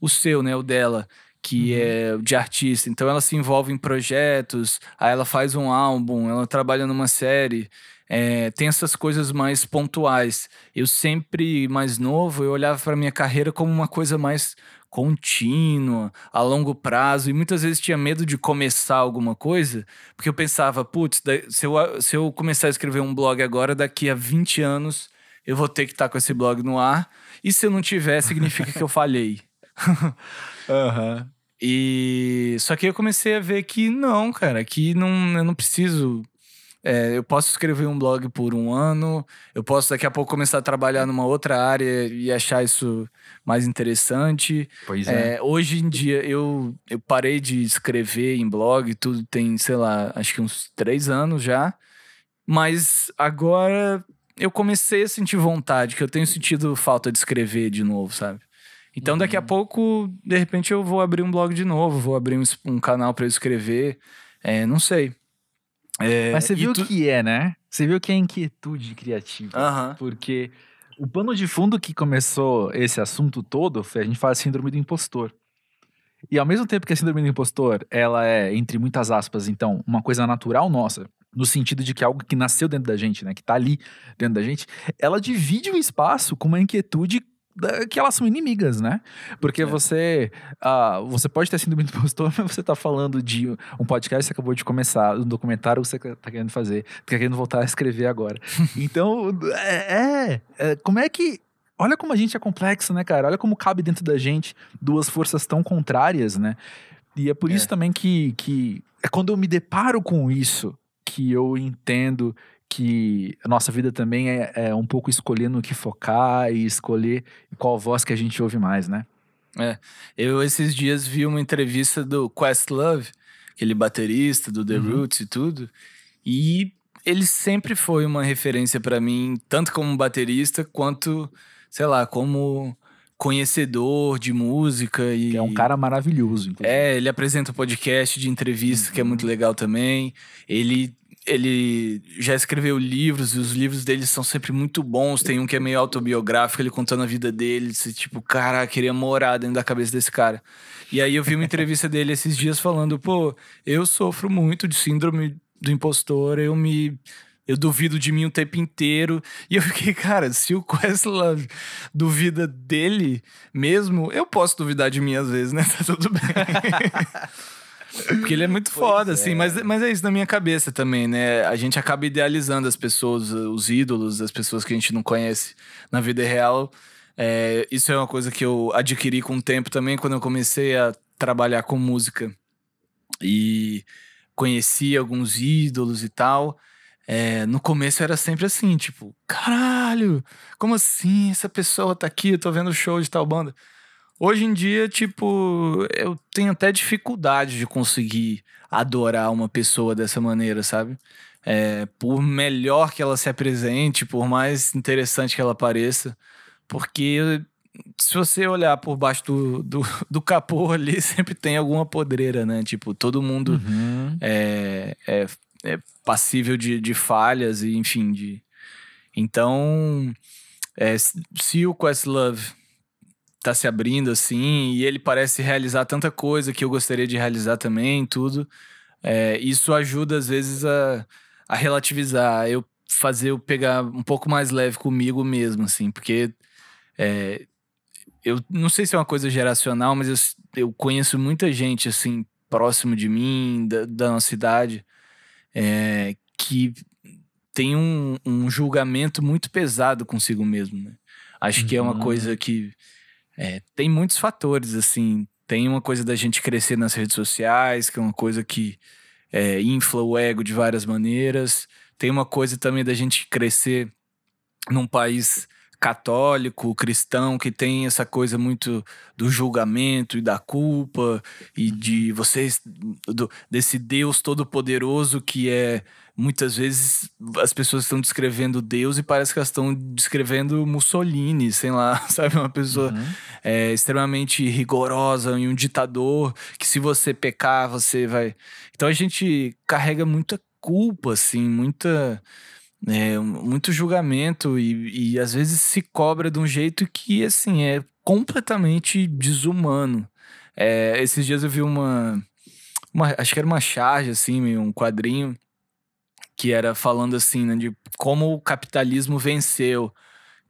[SPEAKER 2] o seu, né, o dela, que uhum. é de artista. Então ela se envolve em projetos, aí ela faz um álbum, ela trabalha numa série. é, tem essas coisas mais pontuais. Eu sempre, mais novo, eu olhava para minha carreira como uma coisa mais contínua, a longo prazo, e muitas vezes tinha medo de começar alguma coisa, porque eu pensava, putz, se eu, se eu começar a escrever um blog agora, daqui a 20 anos eu vou ter que estar tá com esse blog no ar, e se eu não tiver, significa que eu falhei.
[SPEAKER 1] uhum.
[SPEAKER 2] E só que eu comecei a ver que não, cara, que não, eu não preciso é, eu posso escrever um blog por um ano, eu posso daqui a pouco começar a trabalhar numa outra área e achar isso mais interessante.
[SPEAKER 1] Pois é.
[SPEAKER 2] é. hoje em dia eu, eu parei de escrever em blog, tudo tem, sei lá, acho que uns três anos já. Mas agora eu comecei a sentir vontade, que eu tenho sentido falta de escrever de novo, sabe? Então daqui a uhum. pouco, de repente, eu vou abrir um blog de novo, vou abrir um, um canal para escrever. É, não sei.
[SPEAKER 1] É, Mas você viu o tu... que é, né? Você viu que é inquietude criativa.
[SPEAKER 2] Uhum.
[SPEAKER 1] Porque o pano de fundo que começou esse assunto todo foi a gente fala síndrome do impostor. E ao mesmo tempo que a síndrome do impostor, ela é, entre muitas aspas, então, uma coisa natural nossa, no sentido de que é algo que nasceu dentro da gente, né, que tá ali dentro da gente, ela divide o espaço com uma inquietude que elas são inimigas, né? Porque é. você uh, você pode ter sido muito impostor, mas você tá falando de um podcast que você acabou de começar, um documentário que você tá querendo fazer, tá querendo voltar a escrever agora. então, é, é, é, como é que olha como a gente é complexo, né, cara? Olha como cabe dentro da gente duas forças tão contrárias, né? E é por isso é. também que, que é quando eu me deparo com isso que eu entendo que a nossa vida também é, é, um pouco escolher no que focar e escolher qual voz que a gente ouve mais, né?
[SPEAKER 2] É. Eu esses dias vi uma entrevista do Questlove, aquele baterista do The uhum. Roots e tudo, e ele sempre foi uma referência para mim, tanto como baterista quanto, sei lá, como conhecedor de música e
[SPEAKER 1] que é um cara maravilhoso.
[SPEAKER 2] Inclusive. É, ele apresenta um podcast de entrevista uhum. que é muito uhum. legal também. Ele ele já escreveu livros e os livros dele são sempre muito bons. Tem um que é meio autobiográfico, ele contando a vida dele. Disse, tipo, cara, queria morar dentro da cabeça desse cara. E aí eu vi uma entrevista dele esses dias falando, pô, eu sofro muito de síndrome do impostor, eu me. Eu duvido de mim o tempo inteiro. E eu fiquei, cara, se o Questlove duvida dele mesmo, eu posso duvidar de mim às vezes, né? Tá tudo bem. Porque ele é muito pois foda, assim, é. assim. Mas, mas é isso na minha cabeça também, né? A gente acaba idealizando as pessoas, os ídolos, as pessoas que a gente não conhece na vida real. É, isso é uma coisa que eu adquiri com o tempo também, quando eu comecei a trabalhar com música. E conheci alguns ídolos e tal. É, no começo era sempre assim, tipo, caralho, como assim? Essa pessoa tá aqui, eu tô vendo o show de tal banda. Hoje em dia, tipo, eu tenho até dificuldade de conseguir adorar uma pessoa dessa maneira, sabe? É, por melhor que ela se apresente, por mais interessante que ela pareça, porque se você olhar por baixo do, do, do capô ali, sempre tem alguma podreira, né? Tipo, todo mundo uhum. é, é, é, passível de, de falhas e, enfim, de... Então, é, se o Questlove tá se abrindo assim, e ele parece realizar tanta coisa que eu gostaria de realizar também, tudo. É, isso ajuda às vezes a, a relativizar, eu fazer eu pegar um pouco mais leve comigo mesmo, assim, porque é, eu não sei se é uma coisa geracional, mas eu, eu conheço muita gente assim próximo de mim, da, da nossa cidade, é, que tem um, um julgamento muito pesado consigo mesmo, né? Acho uhum. que é uma coisa uhum. que é, tem muitos fatores, assim. Tem uma coisa da gente crescer nas redes sociais, que é uma coisa que é, infla o ego de várias maneiras. Tem uma coisa também da gente crescer num país católico, cristão, que tem essa coisa muito do julgamento e da culpa e de vocês, do, desse Deus todo-poderoso que é muitas vezes as pessoas estão descrevendo Deus e parece que elas estão descrevendo Mussolini, sei lá, sabe? Uma pessoa uhum. é, extremamente rigorosa e um ditador que se você pecar, você vai. Então a gente carrega muita culpa, assim, muita. É, muito julgamento e, e às vezes se cobra de um jeito que, assim, é completamente desumano. É, esses dias eu vi uma, uma. Acho que era uma charge, assim, um quadrinho que era falando assim, né, de como o capitalismo venceu.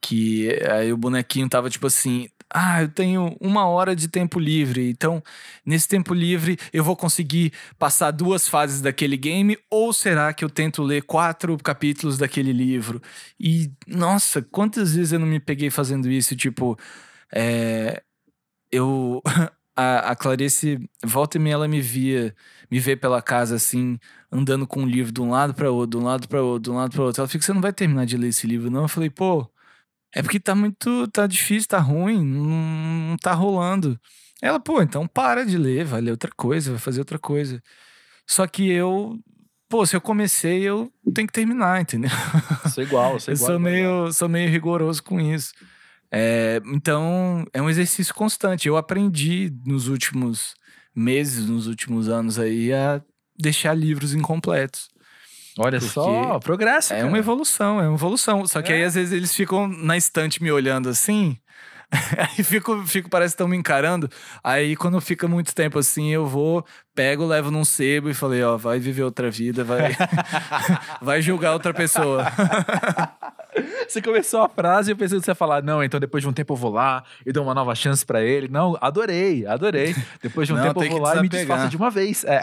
[SPEAKER 2] Que aí o bonequinho tava tipo assim: ah, eu tenho uma hora de tempo livre, então nesse tempo livre eu vou conseguir passar duas fases daquele game, ou será que eu tento ler quatro capítulos daquele livro? E nossa, quantas vezes eu não me peguei fazendo isso? Tipo, é, eu. A, a Clarice, volta e meia, ela me via, me vê pela casa assim, andando com um livro de um lado para outro, de um lado para outro, de um lado para outro. Ela fica, você não vai terminar de ler esse livro, não? Eu falei, pô, é porque tá muito. tá difícil, tá ruim, não, não tá rolando. Ela, pô, então para de ler, vai ler outra coisa, vai fazer outra coisa. Só que eu. Pô, se eu comecei, eu tenho que terminar, entendeu?
[SPEAKER 1] Sou igual, sou
[SPEAKER 2] eu
[SPEAKER 1] igual.
[SPEAKER 2] sou meio, sou meio rigoroso com isso. É, então, é um exercício constante. Eu aprendi nos últimos meses, nos últimos anos aí, a deixar livros incompletos.
[SPEAKER 1] Olha
[SPEAKER 2] Porque
[SPEAKER 1] só, progresso.
[SPEAKER 2] É
[SPEAKER 1] cara.
[SPEAKER 2] uma evolução, é uma evolução. Só que
[SPEAKER 1] É.
[SPEAKER 2] aí, às vezes, eles ficam na estante me olhando assim. Aí fico, fico, parece que estão me encarando. Aí, quando fica muito tempo assim, eu vou, pego, levo num sebo e falei, ó, vai viver outra vida, vai, vai julgar outra pessoa.
[SPEAKER 1] Você começou a frase e eu pensei que você ia falar, não, então depois de um tempo eu vou lá e dou uma nova chance pra ele. Não, adorei, adorei. Depois de um
[SPEAKER 2] Não,
[SPEAKER 1] tempo eu vou lá e me
[SPEAKER 2] desapegar.
[SPEAKER 1] desfaço de uma vez. É.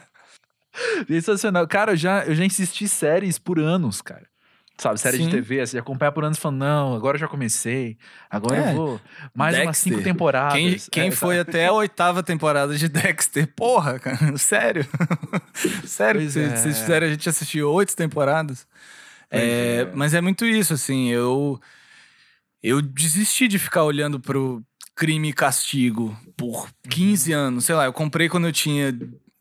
[SPEAKER 1] Sensacional. Cara, eu já, eu já insisti séries por anos, cara. Sabe, série de
[SPEAKER 2] Sim.
[SPEAKER 1] TV, assim, acompanhar por anos falando, não, agora eu já comecei, agora
[SPEAKER 2] É.
[SPEAKER 1] eu vou. Mais umas
[SPEAKER 2] Dexter.
[SPEAKER 1] cinco temporadas.
[SPEAKER 2] Quem, quem
[SPEAKER 1] É,
[SPEAKER 2] foi até a oitava temporada de Dexter? Porra, cara, sério? sério
[SPEAKER 1] Pois
[SPEAKER 2] vocês
[SPEAKER 1] é.
[SPEAKER 2] vocês fizeram a gente assistir oito temporadas? É,
[SPEAKER 1] é.
[SPEAKER 2] Mas é muito isso, assim, eu, eu desisti de ficar olhando pro crime e castigo por 15
[SPEAKER 1] Uhum.
[SPEAKER 2] anos. Sei lá, eu comprei quando eu tinha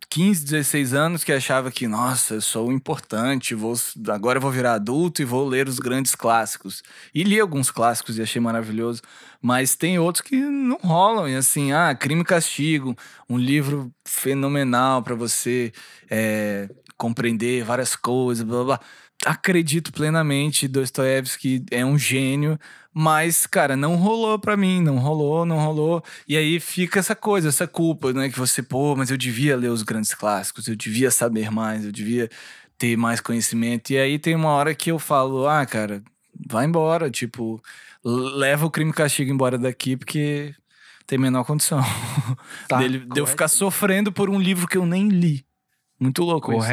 [SPEAKER 2] 15, 16 anos, que achava que, nossa, eu sou importante, vou, agora eu vou virar adulto e vou ler os grandes clássicos. E li alguns clássicos e achei maravilhoso. Mas tem outros que não rolam. E assim, ah, Crime e Castigo, um livro fenomenal para você é, compreender várias coisas, blá blá blá. Acredito plenamente, Dostoiévski é um gênio, mas, cara, não rolou pra mim, não rolou, não rolou. E aí fica essa coisa, essa culpa, né? Que você, pô, mas eu devia ler os grandes clássicos, eu devia saber mais, eu devia ter mais conhecimento. E aí tem uma hora que eu falo, ah, cara, vai embora, tipo, leva o crime e castigo embora daqui, porque tem menor condição
[SPEAKER 1] Tá,
[SPEAKER 2] dele, de eu ficar sofrendo por um livro que eu nem li. Muito louco isso.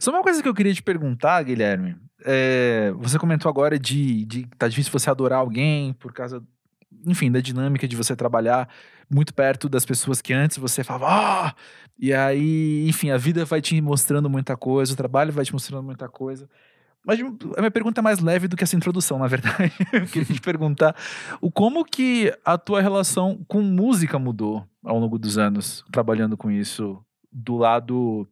[SPEAKER 1] Só uma coisa que eu queria te perguntar, Guilherme. É, você comentou agora de, de tá difícil você adorar alguém por causa, enfim, da dinâmica de você trabalhar muito perto das pessoas que antes você falava, ah! E aí, enfim, a vida vai te mostrando muita coisa, o trabalho vai te mostrando muita coisa. Mas a minha pergunta é mais leve do que essa introdução, na verdade. Eu queria te perguntar o como que a tua relação com música mudou ao longo dos anos, trabalhando com isso, do lado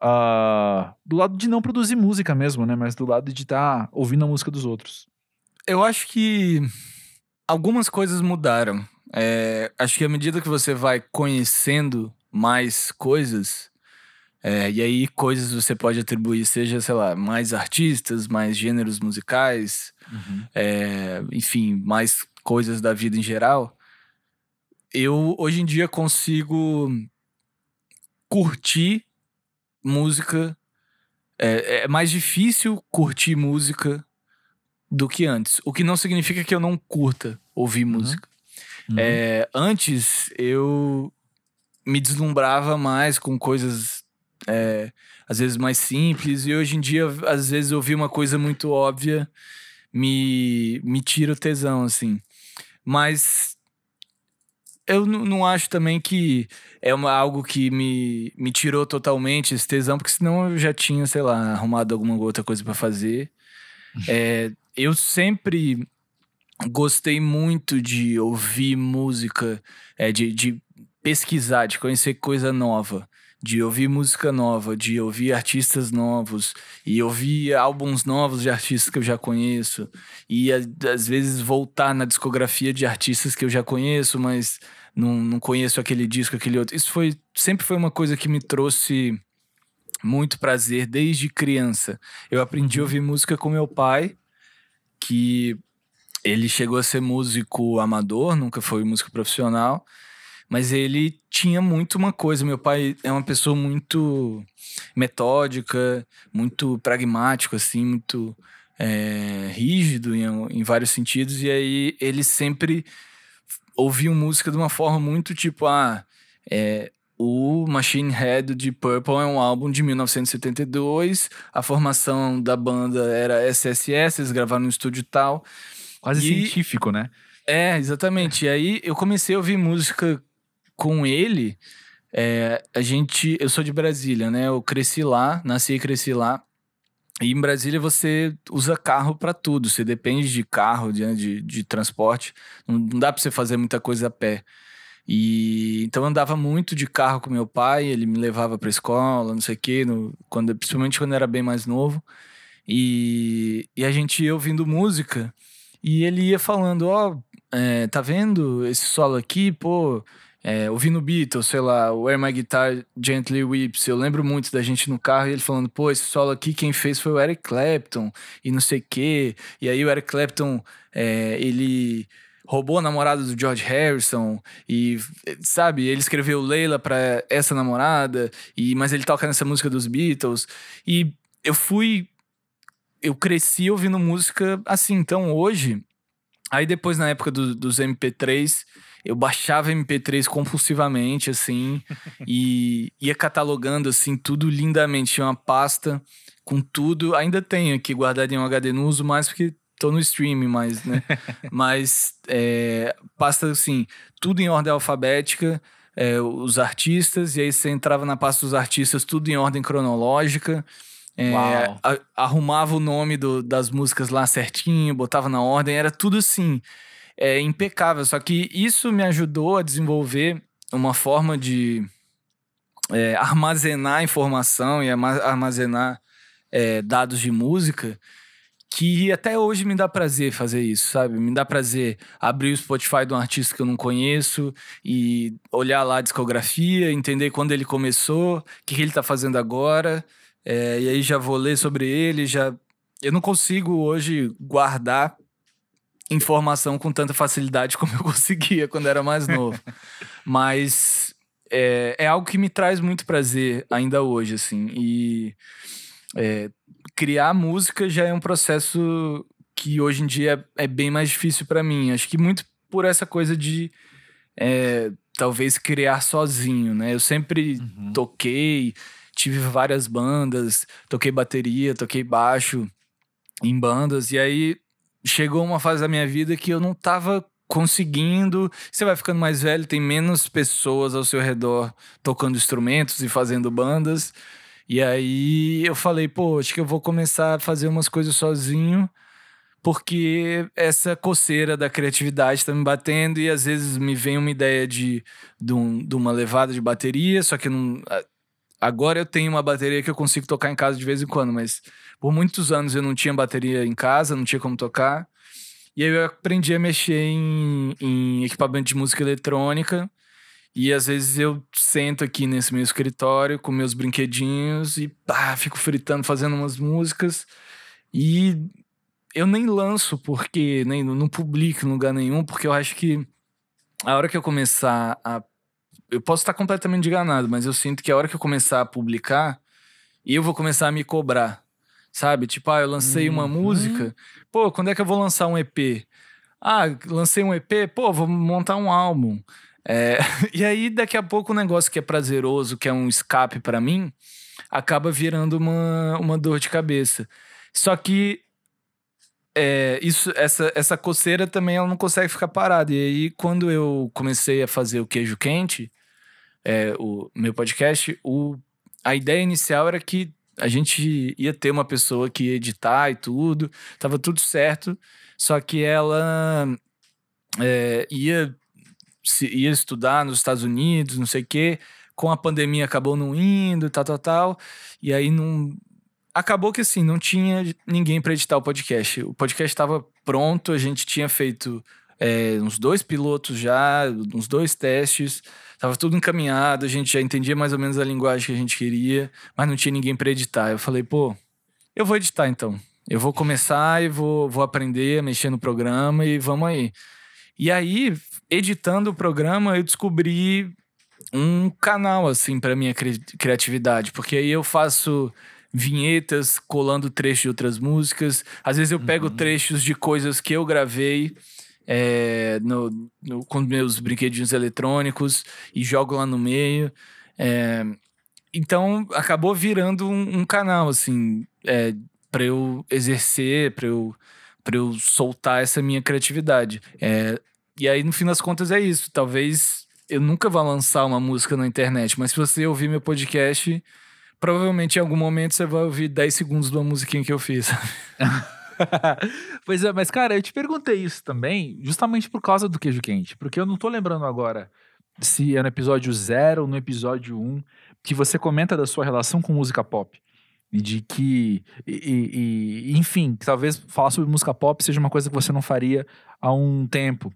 [SPEAKER 1] ah, do lado de não produzir música mesmo, né? Mas do lado de estar ouvindo a música dos outros.
[SPEAKER 2] Eu acho que algumas coisas mudaram. É, acho que à medida que você vai conhecendo mais coisas, é, e aí coisas você pode atribuir, seja, sei lá, mais artistas, mais gêneros musicais, é, enfim, mais coisas da vida em geral, eu hoje em dia consigo curtir música. É, é mais difícil curtir música do que antes. O que não significa que eu não curta ouvir música.
[SPEAKER 1] Uhum.
[SPEAKER 2] É, antes eu me deslumbrava mais com coisas é, às vezes mais simples, e hoje em dia, às vezes, ouvir uma coisa muito óbvia me, me tira o tesão, assim. Mas eu não acho também que é uma, algo que me, me tirou totalmente esse tesão, porque senão eu já tinha, sei lá, arrumado alguma outra coisa pra fazer. É, eu sempre gostei muito de ouvir música, é, de, de pesquisar, de conhecer coisa nova, de ouvir música nova, de ouvir artistas novos e ouvir álbuns novos de artistas que eu já conheço e às vezes voltar na discografia de artistas que eu já conheço, mas não, não conheço aquele disco, aquele outro. Isso foi sempre foi uma coisa que me trouxe muito prazer desde criança. Eu aprendi a ouvir música com meu pai, que ele chegou a ser músico amador, nunca foi músico profissional, Mas ele tinha muito uma coisa. Meu pai é uma pessoa muito metódica, muito pragmático, assim, muito é, rígido em, em vários sentidos. E aí ele sempre ouviam música de uma forma muito tipo, ah, é, o Machine Head de Purple é um álbum de 1972, a formação da banda era SSS, eles gravaram no estúdio tal.
[SPEAKER 1] Quase e... científico, né?
[SPEAKER 2] É, exatamente. E aí eu comecei a ouvir música com ele. É, a gente, eu sou de Brasília, né? Eu cresci lá, nasci e cresci lá. E em Brasília você usa carro para tudo, você depende de carro, de, de, de transporte. Não, não dá para você fazer muita coisa a pé. E então eu andava muito de carro com meu pai, ele me levava para escola, não sei o quê, no, quando, principalmente quando era bem mais novo. E, e a gente ia ouvindo música e ele ia falando: Ó, oh, é, tá vendo esse solo aqui? Pô, é, ouvindo Beatles, sei lá, Where My Guitar Gently Weeps. Eu lembro muito da gente no carro e ele falando: pô, esse solo aqui quem fez foi o Eric Clapton e não sei o quê. E aí o Eric Clapton, é, ele roubou a namorada do George Harrison e sabe, ele escreveu Leila para essa namorada e mas ele toca nessa música dos Beatles e eu fui eu cresci ouvindo música assim, então hoje aí depois na época do, dos MP3 eu baixava MP3 compulsivamente assim e ia catalogando assim tudo lindamente, tinha uma pasta com tudo, ainda tenho aqui guardado em um HD, não uso mais porque tô no streaming mais, né? Mas é, pasta assim, tudo em ordem alfabética, é, os artistas, e aí você entrava na pasta dos artistas, tudo em ordem cronológica. É, a, arrumava o nome do, das músicas lá certinho, botava na ordem, era tudo assim, é, impecável. Só que isso me ajudou a desenvolver uma forma de é, armazenar informação e armazenar é, dados de música que até hoje me dá prazer fazer isso, sabe? Me dá prazer abrir o Spotify de um artista que eu não conheço e olhar lá a discografia, entender quando ele começou, o que, ele tá fazendo agora, é, e aí já vou ler sobre ele, já... Eu não consigo hoje guardar informação com tanta facilidade como eu conseguia quando era mais novo. Mas é, é algo que me traz muito prazer ainda hoje, assim, e... É, criar música já é um processo que hoje em dia é, é bem mais difícil para mim. Acho que muito por essa coisa de é, talvez criar sozinho, né? Eu sempre uhum. toquei, tive várias bandas, toquei bateria, toquei baixo em bandas, e aí chegou uma fase da minha vida que eu não tava conseguindo. Você vai ficando mais velho, tem menos pessoas ao seu redor tocando instrumentos e fazendo bandas. E aí eu falei, pô, acho que eu vou começar a fazer umas coisas sozinho, porque essa coceira da criatividade tá me batendo e às vezes me vem uma ideia de, de, um, de uma levada de bateria, só que não. Agora eu tenho uma bateria que eu consigo tocar em casa de vez em quando, mas por muitos anos eu não tinha bateria em casa, não tinha como tocar. E aí eu aprendi a mexer em, em equipamento de música eletrônica. E às vezes eu sento aqui nesse meu escritório com meus brinquedinhos e pá, fico fritando, fazendo umas músicas. E eu nem lanço porque nem não publico em lugar nenhum, porque eu acho que a hora que eu começar a eu posso estar completamente enganado, mas eu sinto que a hora que eu começar a publicar, eu vou começar a me cobrar. Sabe? Tipo, ah, eu lancei uhum. uma música. Pô, quando é que eu vou lançar um EP? Ah, lancei um EP, pô, vou montar um álbum. É, e aí, daqui a pouco, o um negócio que é prazeroso, que é um escape para mim, acaba virando uma, uma dor de cabeça. Só que é, isso, essa, essa coceira também ela não consegue ficar parada. E aí, quando eu comecei a fazer o queijo quente, é, o meu podcast, o, a ideia inicial era que a gente ia ter uma pessoa que ia editar e tudo, tava tudo certo, só que ela é, ia se, ia estudar nos Estados Unidos, não sei o quê. Com a pandemia acabou não indo, tal, tal, tal. E aí não. Acabou que assim, não tinha ninguém para editar o podcast. O podcast estava pronto, a gente tinha feito é, uns dois pilotos já, uns dois testes, tava tudo encaminhado, a gente já entendia mais ou menos a linguagem que a gente queria, mas não tinha ninguém para editar. Eu falei, pô, eu vou editar então. Eu vou começar e vou, vou aprender a mexer no programa e vamos aí. E aí, editando o programa, eu descobri um canal, assim, para minha cri criatividade. Porque aí eu faço vinhetas colando trechos de outras músicas. Às vezes eu pego
[SPEAKER 1] Uhum.
[SPEAKER 2] trechos de coisas que eu gravei é, no, no- com meus brinquedinhos eletrônicos e jogo lá no meio. É, então acabou virando um, um canal, assim, é, para eu exercer, para eu, pra eu soltar essa minha criatividade. É, e aí, no fim das contas, é isso. Talvez eu nunca vá lançar uma música na internet, mas se você ouvir meu podcast, provavelmente em algum momento você vai ouvir 10 segundos de uma musiquinha que eu fiz.
[SPEAKER 1] pois é, mas cara, eu te perguntei isso também, justamente por causa do queijo quente, porque eu não tô lembrando agora se é no episódio 0 ou no episódio 1 um, que você comenta da sua relação com música pop. De que, e, e- enfim, talvez falar sobre música pop seja uma coisa que você não faria há um tempo.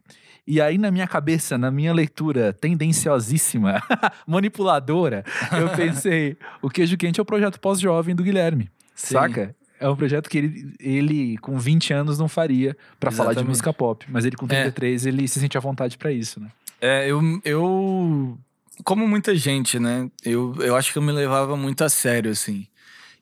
[SPEAKER 1] E aí, na minha cabeça, na minha leitura tendenciosíssima, manipuladora, eu pensei: o queijo quente é o projeto pós-jovem do Guilherme.
[SPEAKER 2] Sim.
[SPEAKER 1] Saca? É um projeto que ele, ele com 20 anos, não faria pra falar de música pop. Mas ele, com
[SPEAKER 2] É.
[SPEAKER 1] 33, ele se sente à vontade pra isso, né?
[SPEAKER 2] É, eu, eu. Como muita gente, né? Eu, eu acho que eu me levava muito a sério, assim.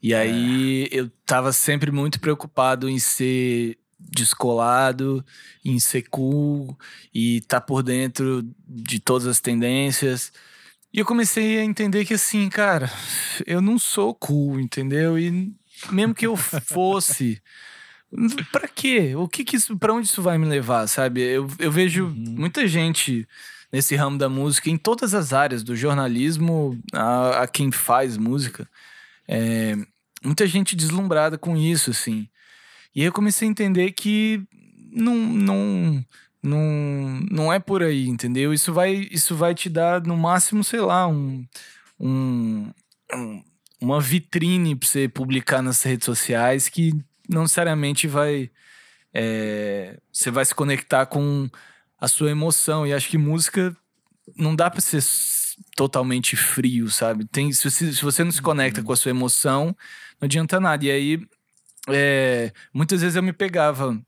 [SPEAKER 2] E aí eu tava sempre muito preocupado em ser descolado, em ser cool e tá por dentro de todas as tendências. E eu comecei a entender que, assim, cara, eu não sou cool, entendeu? E mesmo que eu fosse. Pra quê? O que que isso, pra onde isso vai me levar, sabe? Eu, eu vejo
[SPEAKER 1] Uhum.
[SPEAKER 2] muita gente nesse ramo da música, em todas as áreas, do jornalismo a, a quem faz música. É, muita gente deslumbrada com isso, assim. E eu comecei a entender que não, não, não, não é por aí, entendeu? Isso vai, isso vai te dar, no máximo, sei lá, um, um, um- uma vitrine pra você publicar nas redes sociais que não necessariamente vai. é, você vai se conectar com a sua emoção. E acho que música não dá pra ser totalmente frio, sabe? Tem, se, você, se você não se conecta com a sua emoção, não adianta nada. E aí, é, muitas vezes eu me pegava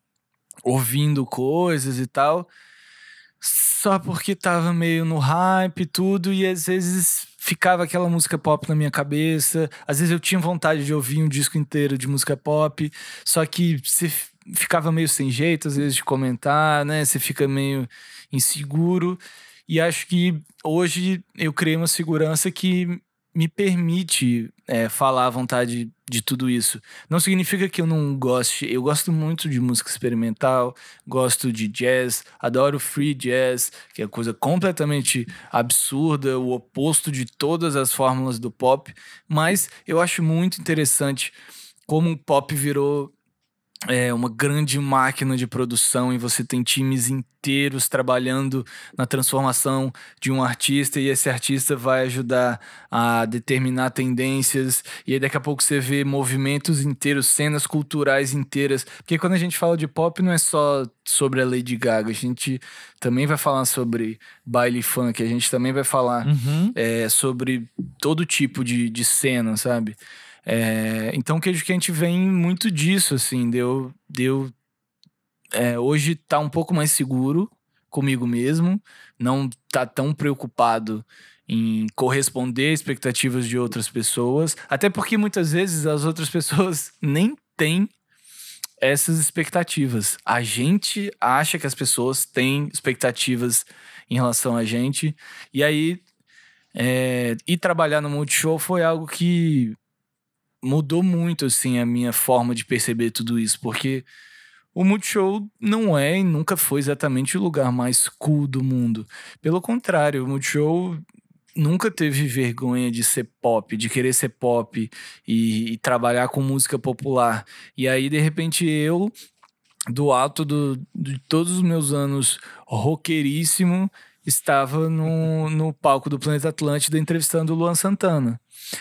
[SPEAKER 2] ouvindo coisas e tal, só porque tava meio no hype e tudo, e às vezes ficava aquela música pop na minha cabeça, às vezes eu tinha vontade de ouvir um disco inteiro de música pop, só que você ficava meio sem jeito, às vezes, de comentar, né? Você fica meio inseguro. E acho que hoje eu criei uma segurança que me permite é, falar à vontade de tudo isso. Não significa que eu não goste. Eu gosto muito de música experimental, gosto de jazz, adoro free jazz, que é coisa completamente absurda, o oposto de todas as fórmulas do pop. Mas eu acho muito interessante como o pop virou é uma grande máquina de produção e você tem times inteiros trabalhando na transformação de um artista e esse artista vai ajudar a determinar tendências e aí daqui a pouco você vê movimentos inteiros, cenas culturais inteiras, porque quando a gente fala de pop não é só sobre a Lady Gaga, a gente também vai falar sobre baile funk, a gente também vai falar
[SPEAKER 1] Uhum.
[SPEAKER 2] é, sobre todo tipo de, de cena, sabe? É, então, queijo quente vem muito disso, assim, deu. deu é, hoje tá um pouco mais seguro comigo mesmo, não tá tão preocupado em corresponder expectativas de outras pessoas, até porque muitas vezes as outras pessoas nem têm essas expectativas. A gente acha que as pessoas têm expectativas em relação a gente, e aí é, ir trabalhar no Multishow foi algo que mudou muito assim a minha forma de perceber tudo isso, porque o Multishow não é e nunca foi exatamente o lugar mais cool do mundo. Pelo contrário, o Multishow nunca teve vergonha de ser pop, de querer ser pop e, e trabalhar com música popular. E aí, de repente, eu, do alto do, de todos os meus anos roqueiríssimo, estava no, no palco do Planeta Atlântida entrevistando o Luan Santana.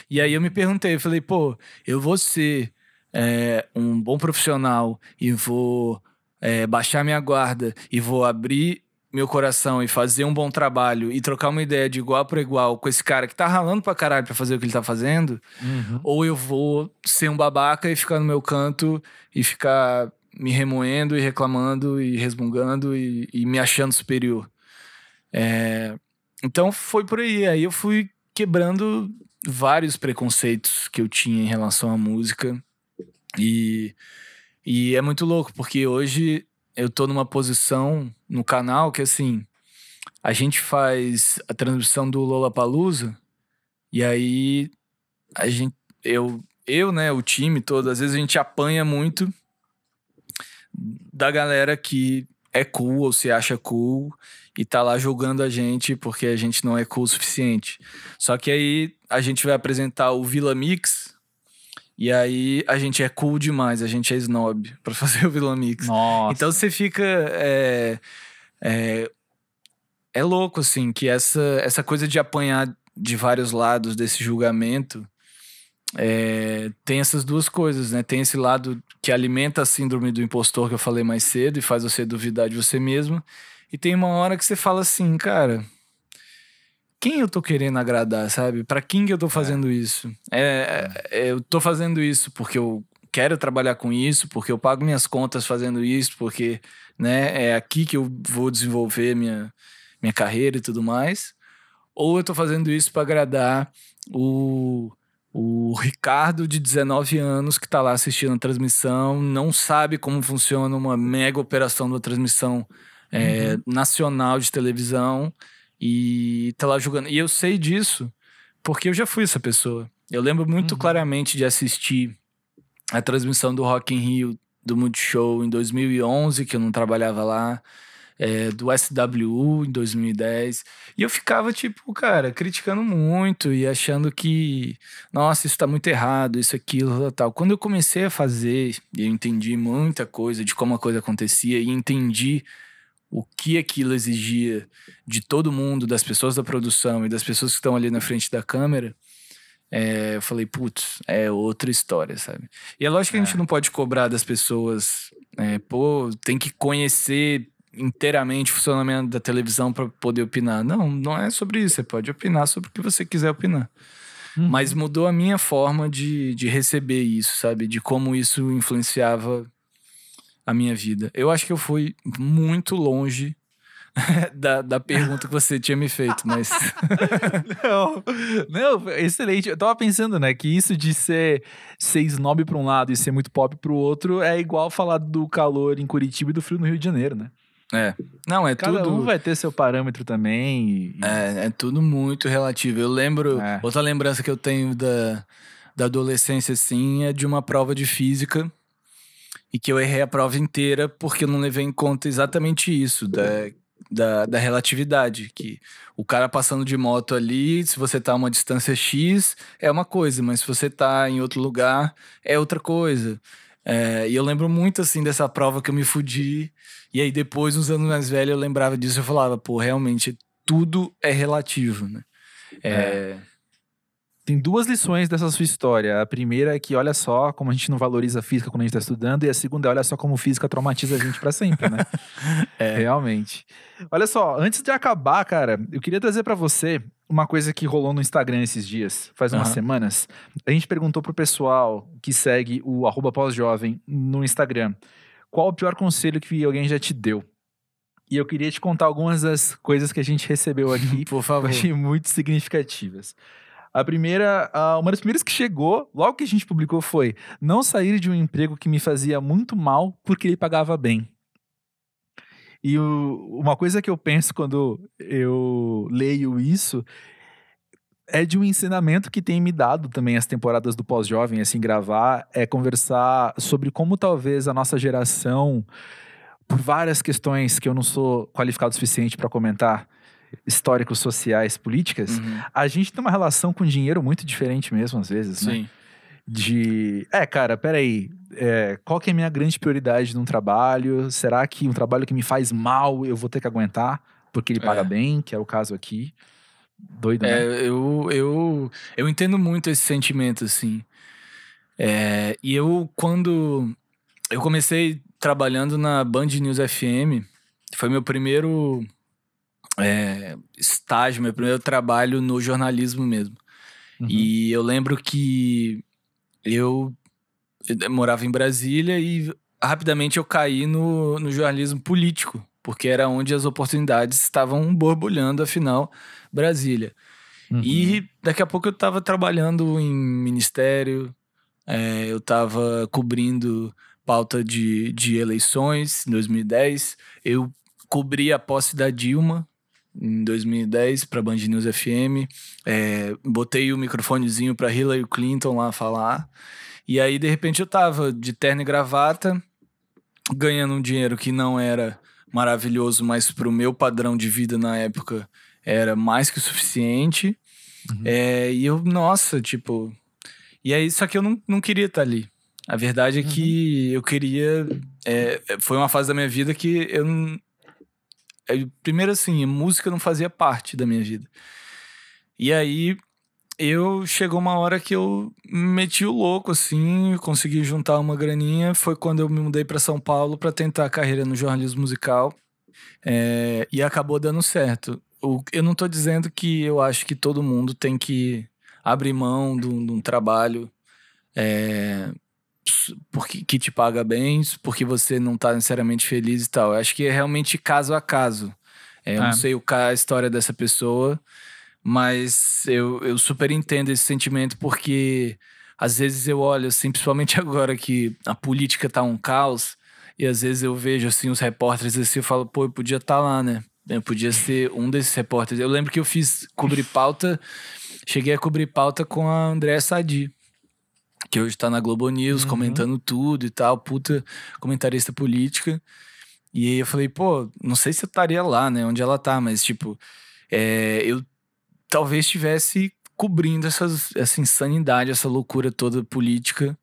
[SPEAKER 2] E aí eu me perguntei, eu falei, pô, eu vou ser é, um bom profissional e vou é, baixar minha guarda e vou abrir meu coração e fazer um bom trabalho e trocar uma ideia de igual para igual com esse cara que tá ralando pra caralho pra fazer o que ele tá fazendo,
[SPEAKER 1] Uhum.
[SPEAKER 2] ou eu vou ser um babaca e ficar no meu canto e ficar me remoendo e reclamando e resmungando e, e me achando superior. É, então foi por aí. Aí eu fui quebrando vários preconceitos que eu tinha em relação à música. E, e é muito louco, porque hoje eu tô numa posição no canal que assim, a gente faz a transmissão do Lollapalooza e aí a gente eu eu, né, o time todo, às vezes a gente apanha muito da galera que é cool ou se acha cool e tá lá julgando a gente porque a gente não é cool o suficiente. Só que aí a gente vai apresentar o Vila Mix e aí a gente é cool demais, a gente é snob para fazer o Vila Mix.
[SPEAKER 1] Nossa.
[SPEAKER 2] Então você fica. É, é, é louco, assim, que essa, essa coisa de apanhar de vários lados desse julgamento é, tem essas duas coisas, né? Tem esse lado que alimenta a síndrome do impostor que eu falei mais cedo e faz você duvidar de você mesmo. E tem uma hora que você fala assim, cara, quem eu tô querendo agradar, sabe? Para quem que eu tô fazendo é. isso? É, é, eu tô fazendo isso porque eu quero trabalhar com isso, porque eu pago minhas contas fazendo isso, porque né, é aqui que eu vou desenvolver minha, minha carreira e tudo mais. Ou eu tô fazendo isso para agradar o, o Ricardo, de 19 anos, que tá lá assistindo a transmissão, não sabe como funciona uma mega operação da transmissão é, uhum. nacional de televisão e tá lá jogando. E eu sei disso porque eu já fui essa pessoa. Eu lembro muito uhum. claramente de assistir a transmissão do Rock in Rio do Multishow em 2011, que eu não trabalhava lá, é, do SWU em 2010. E eu ficava, tipo, cara, criticando muito e achando que, nossa, isso tá muito errado, isso, aquilo, tal. Quando eu comecei a fazer, e eu entendi muita coisa de como a coisa acontecia e entendi o que aquilo exigia de todo mundo, das pessoas da produção e das pessoas que estão ali na frente da câmera, é, eu falei, putz, é outra história, sabe? E é lógico que a gente é. não pode cobrar das pessoas, é, pô, tem que conhecer inteiramente o funcionamento da televisão para poder opinar. Não, não é sobre isso. Você pode opinar sobre o que você quiser opinar. Uhum. Mas mudou a minha forma de, de receber isso, sabe? De como isso influenciava a minha vida. Eu acho que eu fui muito longe da, da pergunta que você tinha me feito, mas.
[SPEAKER 1] não, não, excelente. Eu tava pensando, né, que isso de ser, ser snob pra um lado e ser muito pop pro outro é igual falar do calor em Curitiba e do frio no Rio de Janeiro, né?
[SPEAKER 2] É. Não, é
[SPEAKER 1] Cada
[SPEAKER 2] tudo.
[SPEAKER 1] um vai ter seu parâmetro também. E...
[SPEAKER 2] É, é tudo muito relativo. Eu lembro. É. Outra lembrança que eu tenho da, da adolescência, assim, é de uma prova de física e que eu errei a prova inteira porque eu não levei em conta exatamente isso, da, da, da, relatividade. Que o cara passando de moto ali, se você tá a uma distância X, é uma coisa, mas se você tá em outro lugar, é outra coisa. É, e eu lembro muito, assim, dessa prova que eu me fudi. E aí depois, uns anos mais velho, eu lembrava disso e eu falava, pô, realmente, tudo é relativo, né? É... é.
[SPEAKER 1] Tem duas lições dessa sua história. A primeira é que olha só como a gente não valoriza a física quando a gente está estudando, e a segunda é olha só como física traumatiza a gente para sempre, né? é. Realmente. Olha só, antes de acabar, cara, eu queria trazer para você uma coisa que rolou no Instagram esses dias, faz umas uhum. semanas. A gente perguntou pro pessoal que segue o arroba pós-jovem no Instagram qual o pior conselho que alguém já te deu. E eu queria te contar algumas das coisas que a gente recebeu aqui.
[SPEAKER 2] Por favor.
[SPEAKER 1] Eu achei muito significativas. A primeira, uma das primeiras que chegou, logo que a gente publicou, foi: não sair de um emprego que me fazia muito mal porque ele pagava bem. E o, uma coisa que eu penso quando eu leio isso é de um ensinamento que tem me dado também as temporadas do pós-jovem, assim, gravar, é conversar sobre como talvez a nossa geração, por várias questões que eu não sou qualificado o suficiente para comentar, históricos, sociais, políticas, uhum. a gente tem uma relação com dinheiro muito diferente mesmo, às vezes, né? De, é, cara, peraí, é, qual que é a minha grande prioridade num trabalho? Será que um trabalho que me faz mal eu vou ter que aguentar porque ele paga é. bem, que é o caso aqui? Doido,
[SPEAKER 2] né? É, eu, eu, eu entendo muito esse sentimento, assim. É, e eu, quando eu comecei trabalhando na Band News FM, foi meu primeiro é, estágio, meu primeiro trabalho no jornalismo mesmo. Uhum. E eu lembro que eu, morava em Brasília e rapidamente eu caí no, no jornalismo político, porque era onde as oportunidades estavam borbulhando, afinal, Brasília. Uhum. E daqui a pouco eu estava trabalhando em ministério, é, eu estava cobrindo pauta de, de eleições em 2010, eu cobri a posse da Dilma em 2010 para Band News FM, é, botei o microfonezinho para Hillary Clinton lá falar, e aí de repente eu tava de terno e gravata, ganhando um dinheiro que não era maravilhoso, mas pro meu padrão de vida na época era mais que o suficiente. Uhum. É, e eu, nossa, tipo. E aí, só que eu não, não queria estar tá ali. A verdade é que uhum. eu queria. É, foi uma fase da minha vida que eu não. Primeiro, assim, música não fazia parte da minha vida. E aí, eu chegou uma hora que eu meti o louco, assim, consegui juntar uma graninha. Foi quando eu me mudei para São Paulo para tentar a carreira no jornalismo musical. É, e acabou dando certo o, eu não tô dizendo que eu acho que todo mundo tem que abrir mão de um, de um trabalho é, porque, que te paga bem, porque você não tá necessariamente feliz e tal. Eu acho que é realmente caso a caso. É, eu não é. sei o, a história dessa pessoa, mas eu, eu super entendo esse sentimento porque às vezes eu olho assim, principalmente agora que a política tá um caos, e às vezes eu vejo assim os repórteres assim, eu falo, pô, eu podia estar tá lá, né? Eu podia ser um desses repórteres. Eu lembro que eu fiz cobrir pauta, cheguei a cobrir pauta com a Andréa Sadi, que hoje tá na Globo News, uhum. comentando tudo e tal, puta comentarista política. E aí eu falei, pô, não sei se eu estaria lá, né, onde ela tá, mas tipo, é, eu talvez estivesse cobrindo essas, essa insanidade, essa loucura toda política.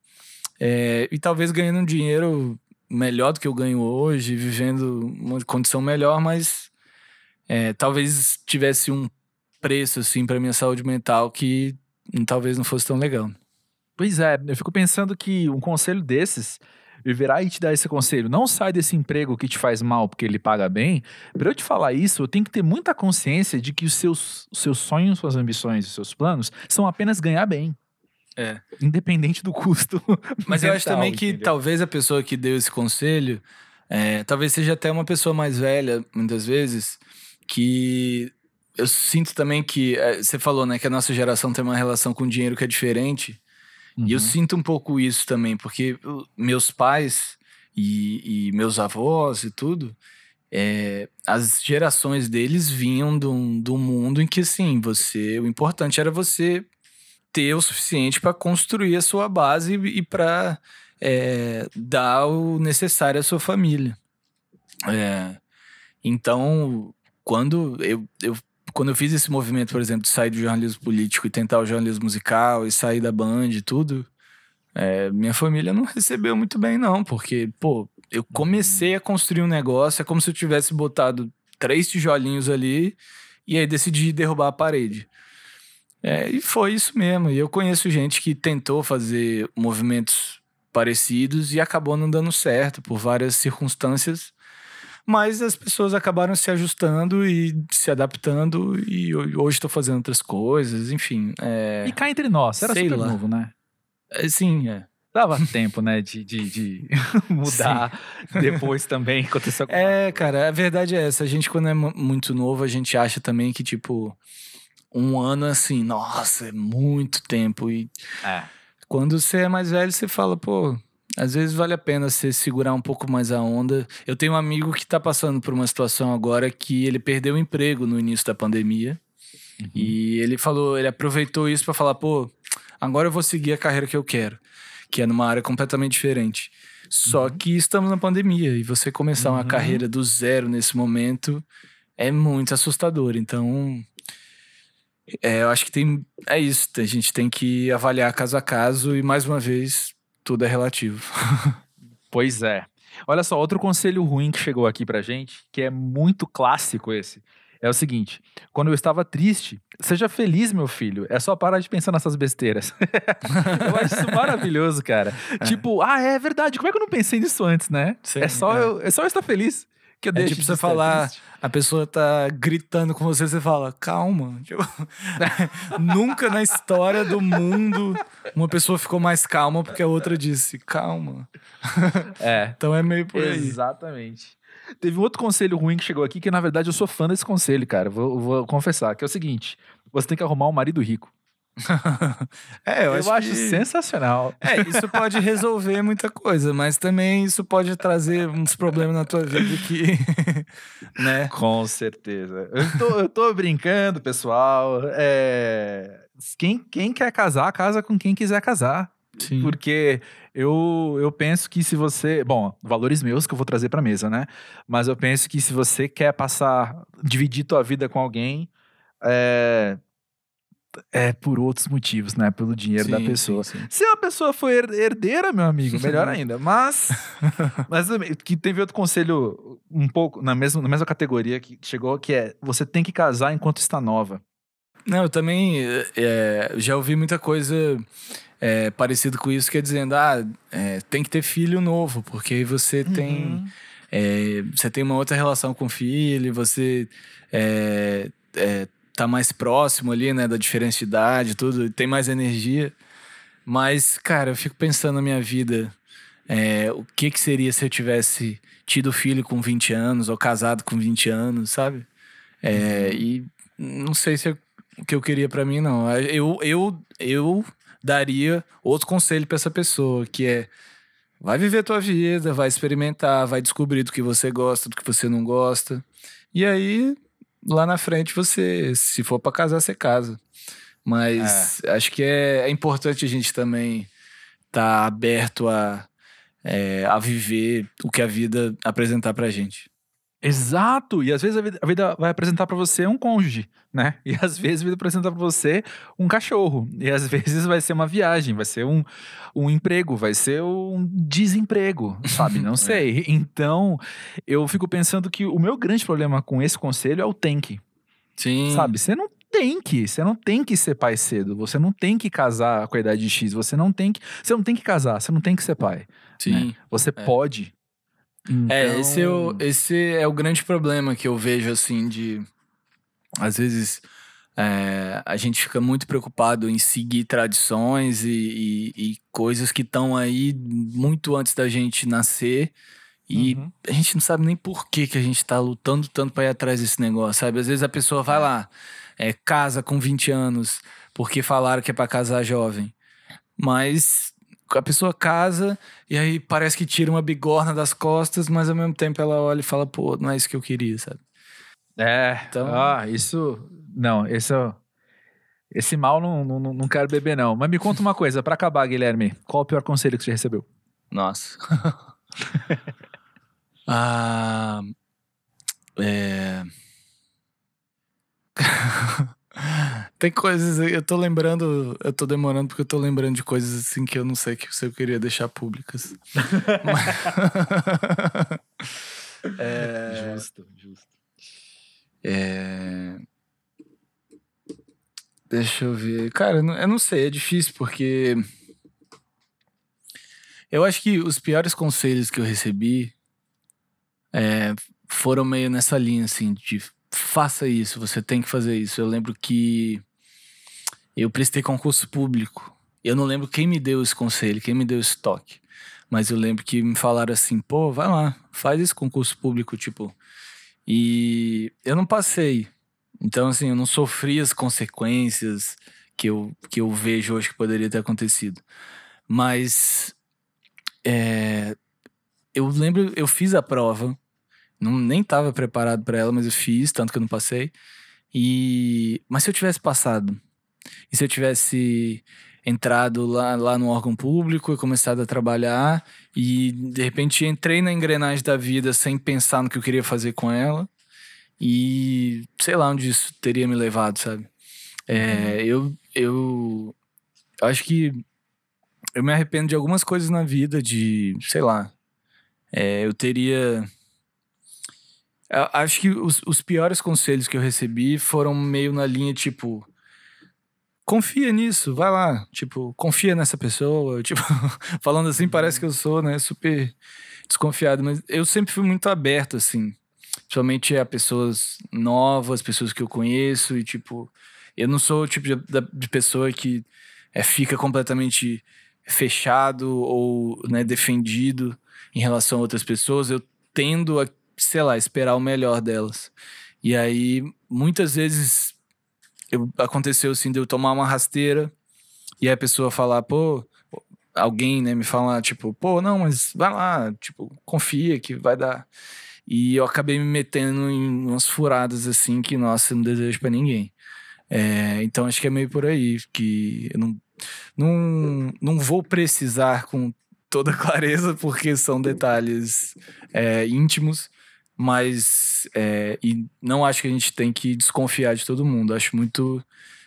[SPEAKER 2] É, e talvez ganhando um dinheiro melhor do que eu ganho hoje, vivendo uma condição melhor, mas é, talvez tivesse um preço, assim, para minha saúde mental que talvez não fosse tão legal.
[SPEAKER 1] Pois é, eu fico pensando que um conselho desses eu virar e te dar esse conselho, não sai desse emprego que te faz mal porque ele paga bem. Para eu te falar isso, eu tenho que ter muita consciência de que os seus, os seus sonhos, suas ambições, os seus planos são apenas ganhar bem.
[SPEAKER 2] É.
[SPEAKER 1] Independente do custo.
[SPEAKER 2] Mas mental, eu acho também que entendeu? talvez a pessoa que deu esse conselho, é, talvez seja até uma pessoa mais velha, muitas vezes, que eu sinto também que é, você falou, né, que a nossa geração tem uma relação com dinheiro que é diferente. Uhum. E eu uhum. sinto um pouco isso também, porque meus pais e, e meus avós e tudo, é, as gerações deles vinham de um, de um mundo em que, assim, você, o importante era você ter o suficiente para construir a sua base e, e para é, dar o necessário à sua família. É, então, quando eu, eu, quando eu fiz esse movimento, por exemplo, de sair do jornalismo político e tentar o jornalismo musical e sair da Band e tudo, é, minha família não recebeu muito bem, não, porque, pô, eu comecei a construir um negócio, é como se eu tivesse botado três tijolinhos ali e aí decidi derrubar a parede. É, e foi isso mesmo. E eu conheço gente que tentou fazer movimentos parecidos e acabou não dando certo por várias circunstâncias. Mas as pessoas acabaram se ajustando e se adaptando e hoje estou fazendo outras coisas, enfim. É...
[SPEAKER 1] E cá entre nós, era super lá. novo, né?
[SPEAKER 2] É, sim, é.
[SPEAKER 1] Dava tempo, né, de, de, de mudar Sim. depois também, aconteceu
[SPEAKER 2] É, cara, a verdade é essa. A gente, quando é muito novo, a gente acha também que, tipo, um ano assim, nossa, é muito tempo. E
[SPEAKER 1] é.
[SPEAKER 2] quando você é mais velho, você fala, pô, às vezes vale a pena você segurar um pouco mais a onda. Eu tenho um amigo que está passando por uma situação agora que ele perdeu o emprego no início da pandemia. Uhum. E ele falou, ele aproveitou isso para falar, pô, agora eu vou seguir a carreira que eu quero, que é numa área completamente diferente. Só uhum. que estamos na pandemia e você começar uhum. uma carreira do zero nesse momento é muito assustador. Então, é, eu acho que tem é isso. A gente tem que avaliar caso a caso e mais uma vez tudo é relativo.
[SPEAKER 1] pois é. Olha só, outro conselho ruim que chegou aqui pra gente, que é muito clássico esse. É o seguinte: quando eu estava triste, seja feliz, meu filho. É só parar de pensar nessas besteiras. eu acho isso maravilhoso, cara. É. Tipo, ah, é verdade. Como é que eu não pensei nisso antes, né? Sim, é, só é. Eu, é só eu estar feliz. Que eu
[SPEAKER 2] É
[SPEAKER 1] deixo
[SPEAKER 2] tipo
[SPEAKER 1] de
[SPEAKER 2] você falar,
[SPEAKER 1] triste?
[SPEAKER 2] a pessoa tá gritando com você, você fala, calma. Tipo, nunca na história do mundo uma pessoa ficou mais calma porque a outra disse, calma.
[SPEAKER 1] É.
[SPEAKER 2] Então é meio por aí.
[SPEAKER 1] Exatamente. Teve um outro conselho ruim que chegou aqui, que na verdade eu sou fã desse conselho, cara. Vou, vou confessar, que é o seguinte: você tem que arrumar um marido rico.
[SPEAKER 2] É, eu,
[SPEAKER 1] Eu, acho,
[SPEAKER 2] que...
[SPEAKER 1] sensacional.
[SPEAKER 2] É, isso pode resolver muita coisa, mas também isso pode trazer uns problemas na tua vida que, né?
[SPEAKER 1] Com certeza. Eu tô, eu tô brincando, pessoal. É, Quem, quem quer casar, casa com quem quiser casar.
[SPEAKER 2] Sim.
[SPEAKER 1] Porque eu, eu penso que se você. Bom, valores meus que eu vou trazer pra mesa, né? Mas eu penso que se você quer passar, dividir tua vida com alguém, é, é por outros motivos, né? Pelo dinheiro da
[SPEAKER 2] Sim,
[SPEAKER 1] pessoa.
[SPEAKER 2] sim, sim.
[SPEAKER 1] Se a pessoa for her- herdeira, meu amigo, melhor ainda. Mas, mas que teve outro conselho um pouco na mesma, na mesma categoria que chegou, que é você tem que casar enquanto está nova.
[SPEAKER 2] Não, eu também é, já ouvi muita coisa é, parecida com isso, que é dizendo, ah, é, tem que ter filho novo, porque aí você tem.
[SPEAKER 1] Uhum.
[SPEAKER 2] é, você tem uma outra relação com o filho, você é, é, tá mais próximo ali, né, da diferença de idade, tudo, tem mais energia. Mas, cara, eu fico pensando na minha vida, é, o que que seria se eu tivesse tido filho com 20 anos ou casado com 20 anos, sabe? É, E não sei se é o que eu queria pra mim, não. Eu, eu, eu daria outro conselho pra essa pessoa, que é vai viver tua vida, vai experimentar, vai descobrir do que você gosta, do que você não gosta. E aí, lá na frente, você, se for pra casar, você casa. Mas acho que é, é importante a gente também estar aberto a, é, a viver o que a vida apresentar pra gente.
[SPEAKER 1] Exato! E às vezes a vida, a vida vai apresentar pra você um cônjuge, né? E às vezes a vida vai apresentar pra você um cachorro. E às vezes vai ser uma viagem, vai ser um, um emprego, vai ser um desemprego, sabe? Não sei. Então, eu fico pensando que o meu grande problema com esse conselho é o tem que,
[SPEAKER 2] Sim.
[SPEAKER 1] sabe? Você não tem que, você não tem que ser pai cedo, você não tem que casar com a idade de X, você não tem que, você não tem que casar, você não tem que ser pai.
[SPEAKER 2] Sim.
[SPEAKER 1] né? Você pode.
[SPEAKER 2] É,
[SPEAKER 1] Então-
[SPEAKER 2] esse é, o, esse é o grande problema que eu vejo, assim, de. Às vezes é, a gente fica muito preocupado em seguir tradições e, e- e coisas que estão aí muito antes da gente nascer. E
[SPEAKER 1] Uhum.
[SPEAKER 2] a gente não sabe nem por que, que a gente tá lutando tanto pra ir atrás desse negócio, sabe? Às vezes a pessoa vai lá, é, casa com 20 anos, porque falaram que é pra casar jovem. Mas a pessoa casa e aí parece que tira uma bigorna das costas, mas ao mesmo tempo ela olha e fala, pô, não é isso que eu queria, sabe?
[SPEAKER 1] É,
[SPEAKER 2] Então-
[SPEAKER 1] ah, isso. Não, esse, é o- esse mal não, não, não quero beber, não. Mas me conta uma coisa, pra acabar, Guilherme. Qual o pior conselho que você recebeu?
[SPEAKER 2] Nossa. ah, é... Tem coisas, eu tô lembrando, eu tô demorando porque eu tô lembrando de coisas assim que eu não sei que se eu queria deixar públicas. é,
[SPEAKER 1] Justo, justo.
[SPEAKER 2] é... Deixa eu ver. Cara, eu não- eu não sei, é difícil porque. Eu acho que os piores conselhos que eu recebi é, foram meio nessa linha, assim, de faça isso, você tem que fazer isso. Eu lembro que eu prestei concurso público. Eu não lembro quem me deu esse conselho, quem me deu esse toque. Mas eu lembro que me falaram assim, pô, vai lá, faz esse concurso público, tipo. E eu não passei. Então, assim, eu não sofri as consequências que eu, que eu vejo hoje que poderia ter acontecido. Mas é, eu lembro, eu fiz a prova, não, nem estava preparado para ela, mas eu fiz, tanto que eu não passei. E, mas se eu tivesse passado, e se eu tivesse entrado lá, lá no órgão público e começado a trabalhar, e de repente entrei na engrenagem da vida sem pensar no que eu queria fazer com ela, e sei lá onde isso teria me levado, sabe? É, eu, eu acho que eu me arrependo de algumas coisas na vida, de, sei lá, é, eu teria. Eu acho que os, os piores conselhos que eu recebi foram meio na linha tipo. Confia nisso, vai lá. Tipo, confia nessa pessoa. Tipo, falando assim, parece que eu sou, né, super desconfiado. Mas eu sempre fui muito aberto, assim. Principalmente a pessoas novas, pessoas que eu conheço e, tipo, eu não sou o tipo de, de pessoa que é, fica completamente fechado ou né, defendido em relação a outras pessoas. Eu tendo a, sei lá, esperar o melhor delas. E aí, muitas vezes, eu, aconteceu assim de eu tomar uma rasteira e a pessoa falar, pô, alguém, né, me falar, tipo, pô, não, mas vai lá, tipo, confia que vai dar. E eu acabei me metendo em umas furadas assim que, nossa, não desejo para ninguém. É, então acho que é meio por aí, que eu não, não, não vou precisar com toda clareza, porque são detalhes é, íntimos, mas é, e não acho que a gente tem que desconfiar de todo mundo. Acho muito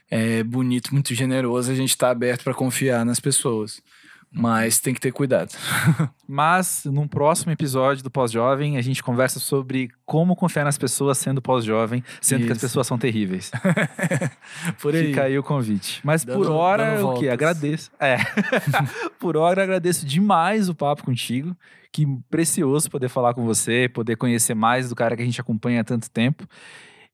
[SPEAKER 2] é, bonito, muito generoso a gente estar tá aberto para confiar nas pessoas. Mas tem que ter cuidado.
[SPEAKER 1] Mas, num próximo episódio do Pós-Jovem, a gente conversa sobre como confiar nas pessoas sendo pós-jovem, sendo Isso. que as pessoas são terríveis. por aí. Fica aí o convite. Mas dando, por hora, o que? Agradeço. É. por hora, agradeço demais o papo contigo. Que precioso poder falar com você, poder conhecer mais do cara que a gente acompanha há tanto tempo.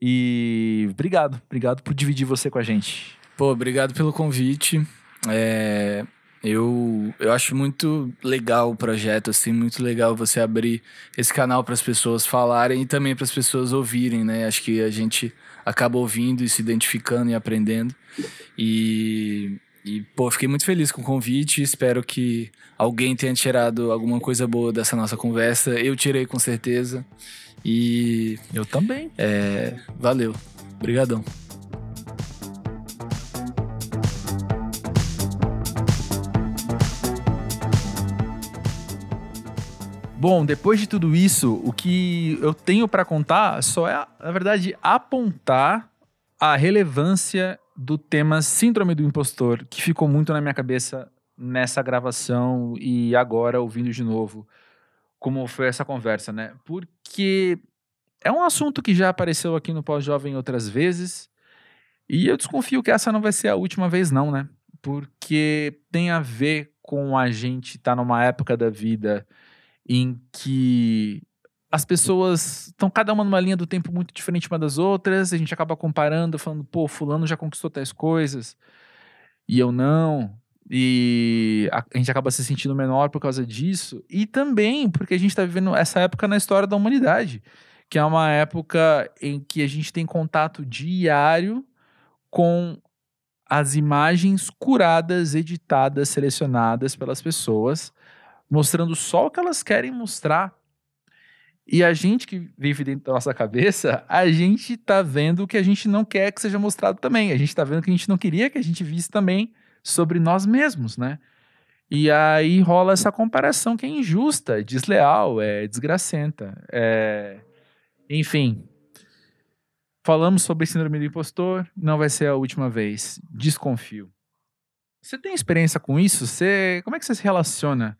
[SPEAKER 1] E obrigado, obrigado por dividir você com a gente.
[SPEAKER 2] Pô, obrigado pelo convite. É, eu, eu acho muito legal o projeto, assim, muito legal você abrir esse canal para as pessoas falarem e também para as pessoas ouvirem, né? Acho que a gente acaba ouvindo e se identificando e aprendendo. E, e pô, fiquei muito feliz com o convite. Espero que alguém tenha tirado alguma coisa boa dessa nossa conversa. Eu tirei com certeza. E.
[SPEAKER 1] Eu também.
[SPEAKER 2] É, valeu. Obrigadão.
[SPEAKER 1] Bom, depois de tudo isso, o que eu tenho para contar só é, na verdade, apontar a relevância do tema Síndrome do Impostor, que ficou muito na minha cabeça nessa gravação e agora ouvindo de novo como foi essa conversa, né? Porque é um assunto que já apareceu aqui no Pós-Jovem outras vezes e eu desconfio que essa não vai ser a última vez, não, né? Porque tem a ver com a gente estar tá numa época da vida em que as pessoas estão cada uma numa linha do tempo muito diferente uma das outras, a gente acaba comparando, falando, pô, fulano já conquistou tais coisas e eu não. E a, a gente acaba se sentindo menor por causa disso. E também porque a gente está vivendo essa época na história da humanidade, que é uma época em que a gente tem contato diário com as imagens curadas, editadas, selecionadas pelas pessoas mostrando só o que elas querem mostrar. E a gente que vive dentro da nossa cabeça, a gente tá vendo o que a gente não quer que seja mostrado também. A gente tá vendo o que a gente não queria que a gente visse também sobre nós mesmos, né? E aí rola essa comparação que é injusta, é desleal, é desgracenta. É... Enfim. Falamos sobre síndrome do impostor, não vai ser a última vez. Desconfio. Você tem experiência com isso? Você, como é que você se relaciona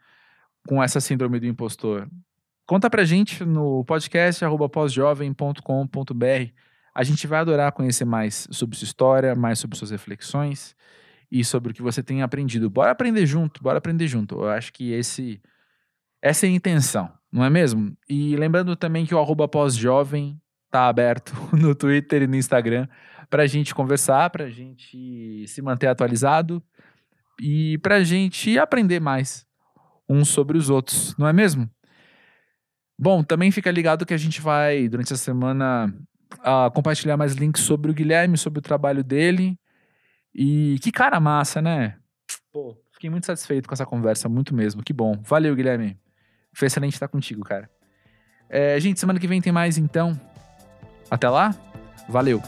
[SPEAKER 1] com essa síndrome do impostor? Conta pra gente no podcast pósjovem.com.br. A gente vai adorar conhecer mais sobre sua história, mais sobre suas reflexões e sobre o que você tem aprendido. Bora aprender junto, bora aprender junto. Eu acho que esse essa é a intenção, não é mesmo? E lembrando também que o arroba pós-jovem tá aberto no Twitter e no Instagram pra gente conversar, pra gente se manter atualizado e pra gente aprender mais uns sobre os outros, não é mesmo? Bom, também fica ligado que a gente vai, durante a semana, uh, compartilhar mais links sobre o Guilherme, sobre o trabalho dele. E que cara massa, né? Pô, fiquei muito satisfeito com essa conversa, muito mesmo. Que bom. Valeu, Guilherme. Foi excelente estar contigo, cara. É, gente, semana que vem tem mais então. Até lá. Valeu.